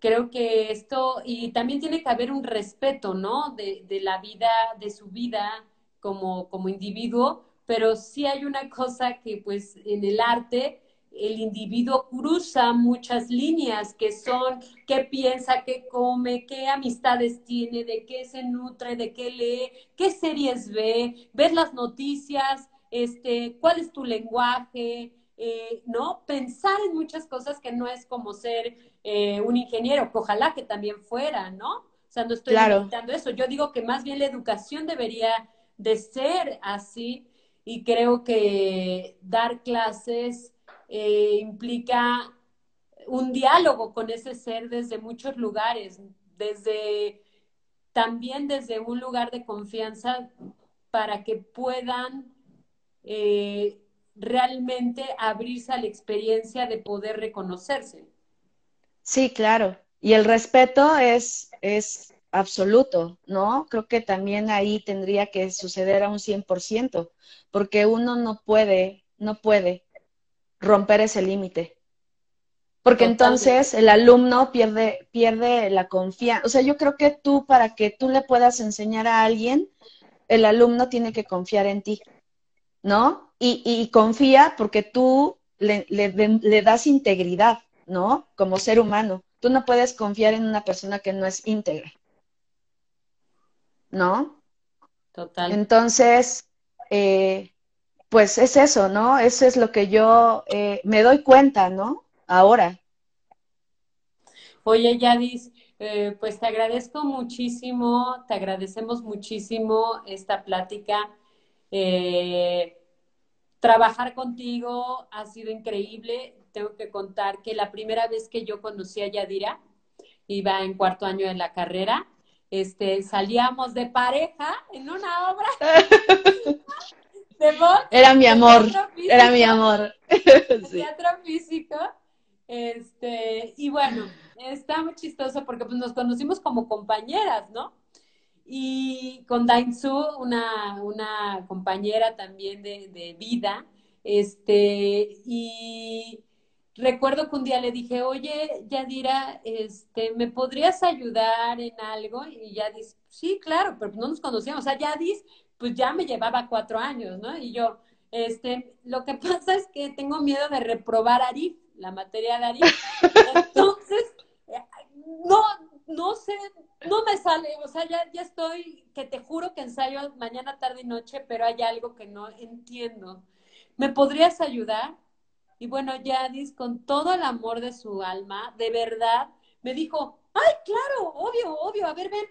creo que esto, y también tiene que haber un respeto, ¿no? De, de la vida, de su vida como, como individuo, pero sí hay una cosa que pues en el arte el individuo cruza muchas líneas que son qué piensa, qué come, qué amistades tiene, de qué se nutre, de qué lee, qué series ve, ver las noticias, este, cuál es tu lenguaje, eh, ¿no? Pensar en muchas cosas que no es como ser eh, un ingeniero, que ojalá que también fuera, ¿no? O sea, no estoy claro. eso. Yo digo que más bien la educación debería de ser así y creo que dar clases eh, implica un diálogo con ese ser desde muchos lugares, desde también desde un lugar de confianza para que puedan eh, realmente abrirse a la experiencia de poder reconocerse. Sí, claro. Y el respeto es, es absoluto, ¿no? Creo que también ahí tendría que suceder a un 100%, porque uno no puede, no puede romper ese límite. Porque entonces el alumno pierde, pierde la confianza. O sea, yo creo que tú, para que tú le puedas enseñar a alguien, el alumno tiene que confiar en ti, ¿no? Y, y confía porque tú le, le, das integridad, ¿no? Como ser humano. Tú no puedes confiar en una persona que no es íntegra, ¿no? Total. Entonces, eh, pues es eso, ¿no? Eso es lo que yo eh, me doy cuenta, ¿no? Ahora. Oye, Yadis, eh, pues te agradezco muchísimo, te agradecemos muchísimo esta plática. Eh, trabajar contigo ha sido increíble. Tengo que contar que la primera vez que yo conocí a Yadira, iba en cuarto año de la carrera, este, salíamos de pareja en una obra. Era mi amor, era mi amor. Teatro físico. Este, y bueno, está muy chistoso porque pues, nos conocimos como compañeras, ¿no? y con Dainzu, una, una compañera también de, de vida, este, y recuerdo que un día le dije, oye, Yadira, este, ¿me podrías ayudar en algo? Y Yadis, sí, claro, pero no nos conocíamos. O sea, Yadis, pues ya me llevaba cuatro años, ¿no? Y yo, este, lo que pasa es que tengo miedo de reprobar Arif, la materia de Arif. Entonces, eh, no, no sé, no me sale, o sea, ya, ya estoy, que te juro que ensayo mañana, tarde y noche, pero hay algo que no entiendo. ¿Me podrías ayudar? Y bueno, Yadis, con todo el amor de su alma, de verdad, me dijo, ay, claro, obvio, obvio, a ver, ven,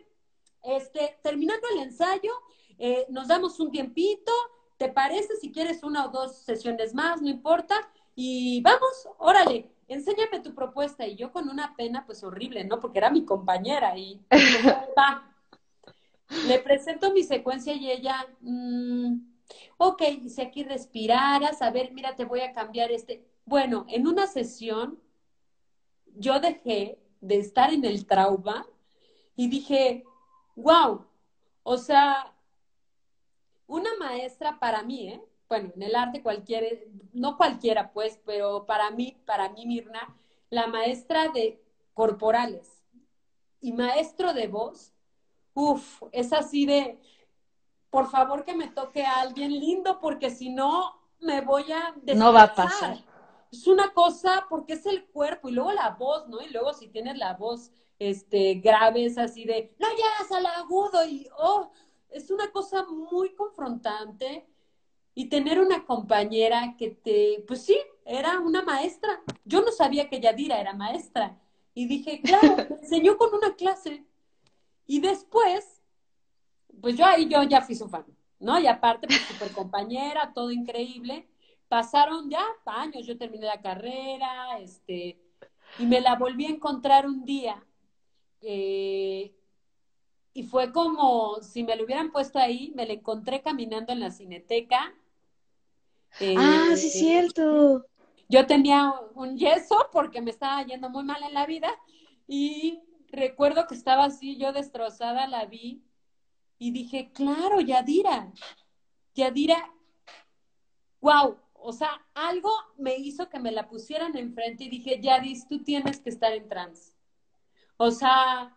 este, terminando el ensayo, eh, nos damos un tiempito, ¿te parece si quieres una o dos sesiones más? No importa, y vamos, órale, enséñame tu propuesta. Y yo con una pena, pues horrible, ¿no? Porque era mi compañera y va. Le presento mi secuencia y ella, mmm, Ok, si aquí respiraras, a ver, mira, te voy a cambiar este. Bueno, en una sesión yo dejé de estar en el trauma y dije, wow, o sea, una maestra para mí, ¿eh? Bueno, en el arte cualquiera, no cualquiera pues, pero para mí, para mí Mirna, la maestra de corporales y maestro de voz, uff, es así de, por favor que me toque a alguien lindo, porque si no, me voy a... No va a pasar. Es una cosa, porque es el cuerpo, y luego la voz, ¿no? Y luego si tienes la voz este, grave, es así de, no llegas al agudo, y, oh, es una cosa muy confrontante. Y tener una compañera que te, pues sí, era una maestra. Yo no sabía que Yadira era maestra. Y dije, claro, me enseñó con una clase. Y después pues yo ahí yo ya fui su fan, ¿no? Y aparte, pues súper compañera, todo increíble. Pasaron ya años, yo terminé la carrera, este, y me la volví a encontrar un día. Eh, y fue como si me lo hubieran puesto ahí, me la encontré caminando en la cineteca. ah, sí, es eh, cierto. Yo tenía un yeso porque me estaba yendo muy mal en la vida y recuerdo que estaba así, yo destrozada, la vi y dije, claro, Yadira, Yadira, wow, o sea, algo me hizo que me la pusieran enfrente y dije, Yadis, tú tienes que estar en trans. O sea,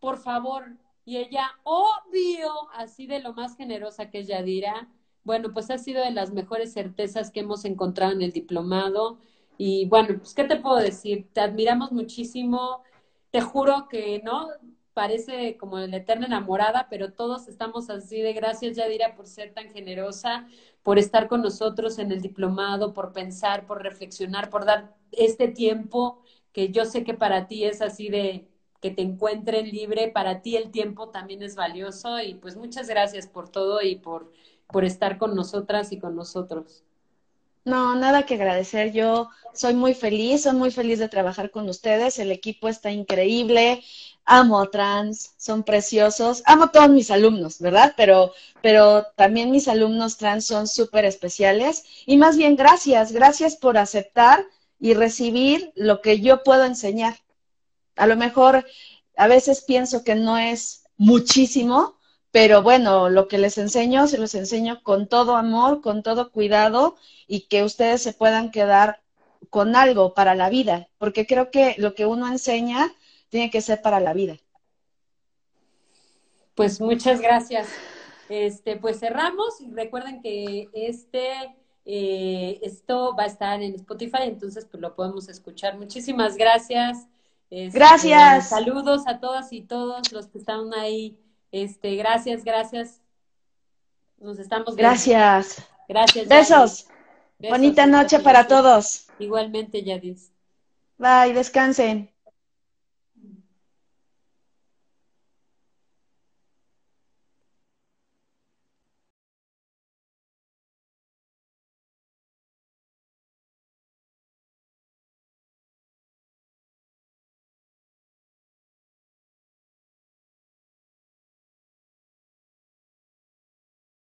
por favor. Y ella, obvio, así de lo más generosa que es Yadira, bueno, pues ha sido de las mejores certezas que hemos encontrado en el diplomado. Y bueno, pues, ¿qué te puedo decir? Te admiramos muchísimo. Te juro que, ¿no? Parece como la eterna enamorada, pero todos estamos así de gracias, Yadira, por ser tan generosa, por estar con nosotros en el diplomado, por pensar, por reflexionar, por dar este tiempo que yo sé que para ti es así de que te encuentren libre, para ti el tiempo también es valioso y pues muchas gracias por todo y por, por estar con nosotras y con nosotros. No, nada que agradecer. Yo soy muy feliz, soy muy feliz de trabajar con ustedes. El equipo está increíble amo trans, son preciosos, amo a todos mis alumnos, ¿verdad? Pero, pero también mis alumnos trans son súper especiales y más bien gracias, gracias por aceptar y recibir lo que yo puedo enseñar. A lo mejor a veces pienso que no es muchísimo, pero bueno, lo que les enseño, se los enseño con todo amor, con todo cuidado y que ustedes se puedan quedar con algo para la vida, porque creo que lo que uno enseña tiene que ser para la vida. Pues muchas gracias. Este, pues cerramos y recuerden que este eh, esto va a estar en Spotify, entonces pues lo podemos escuchar. Muchísimas gracias. Este, gracias. saludos a todas y todos los que están ahí. Este, gracias, gracias. Nos estamos viendo. Gracias. Gracias. Besos. Bonita noche para todos. Igualmente, Yadis. Bye, descansen.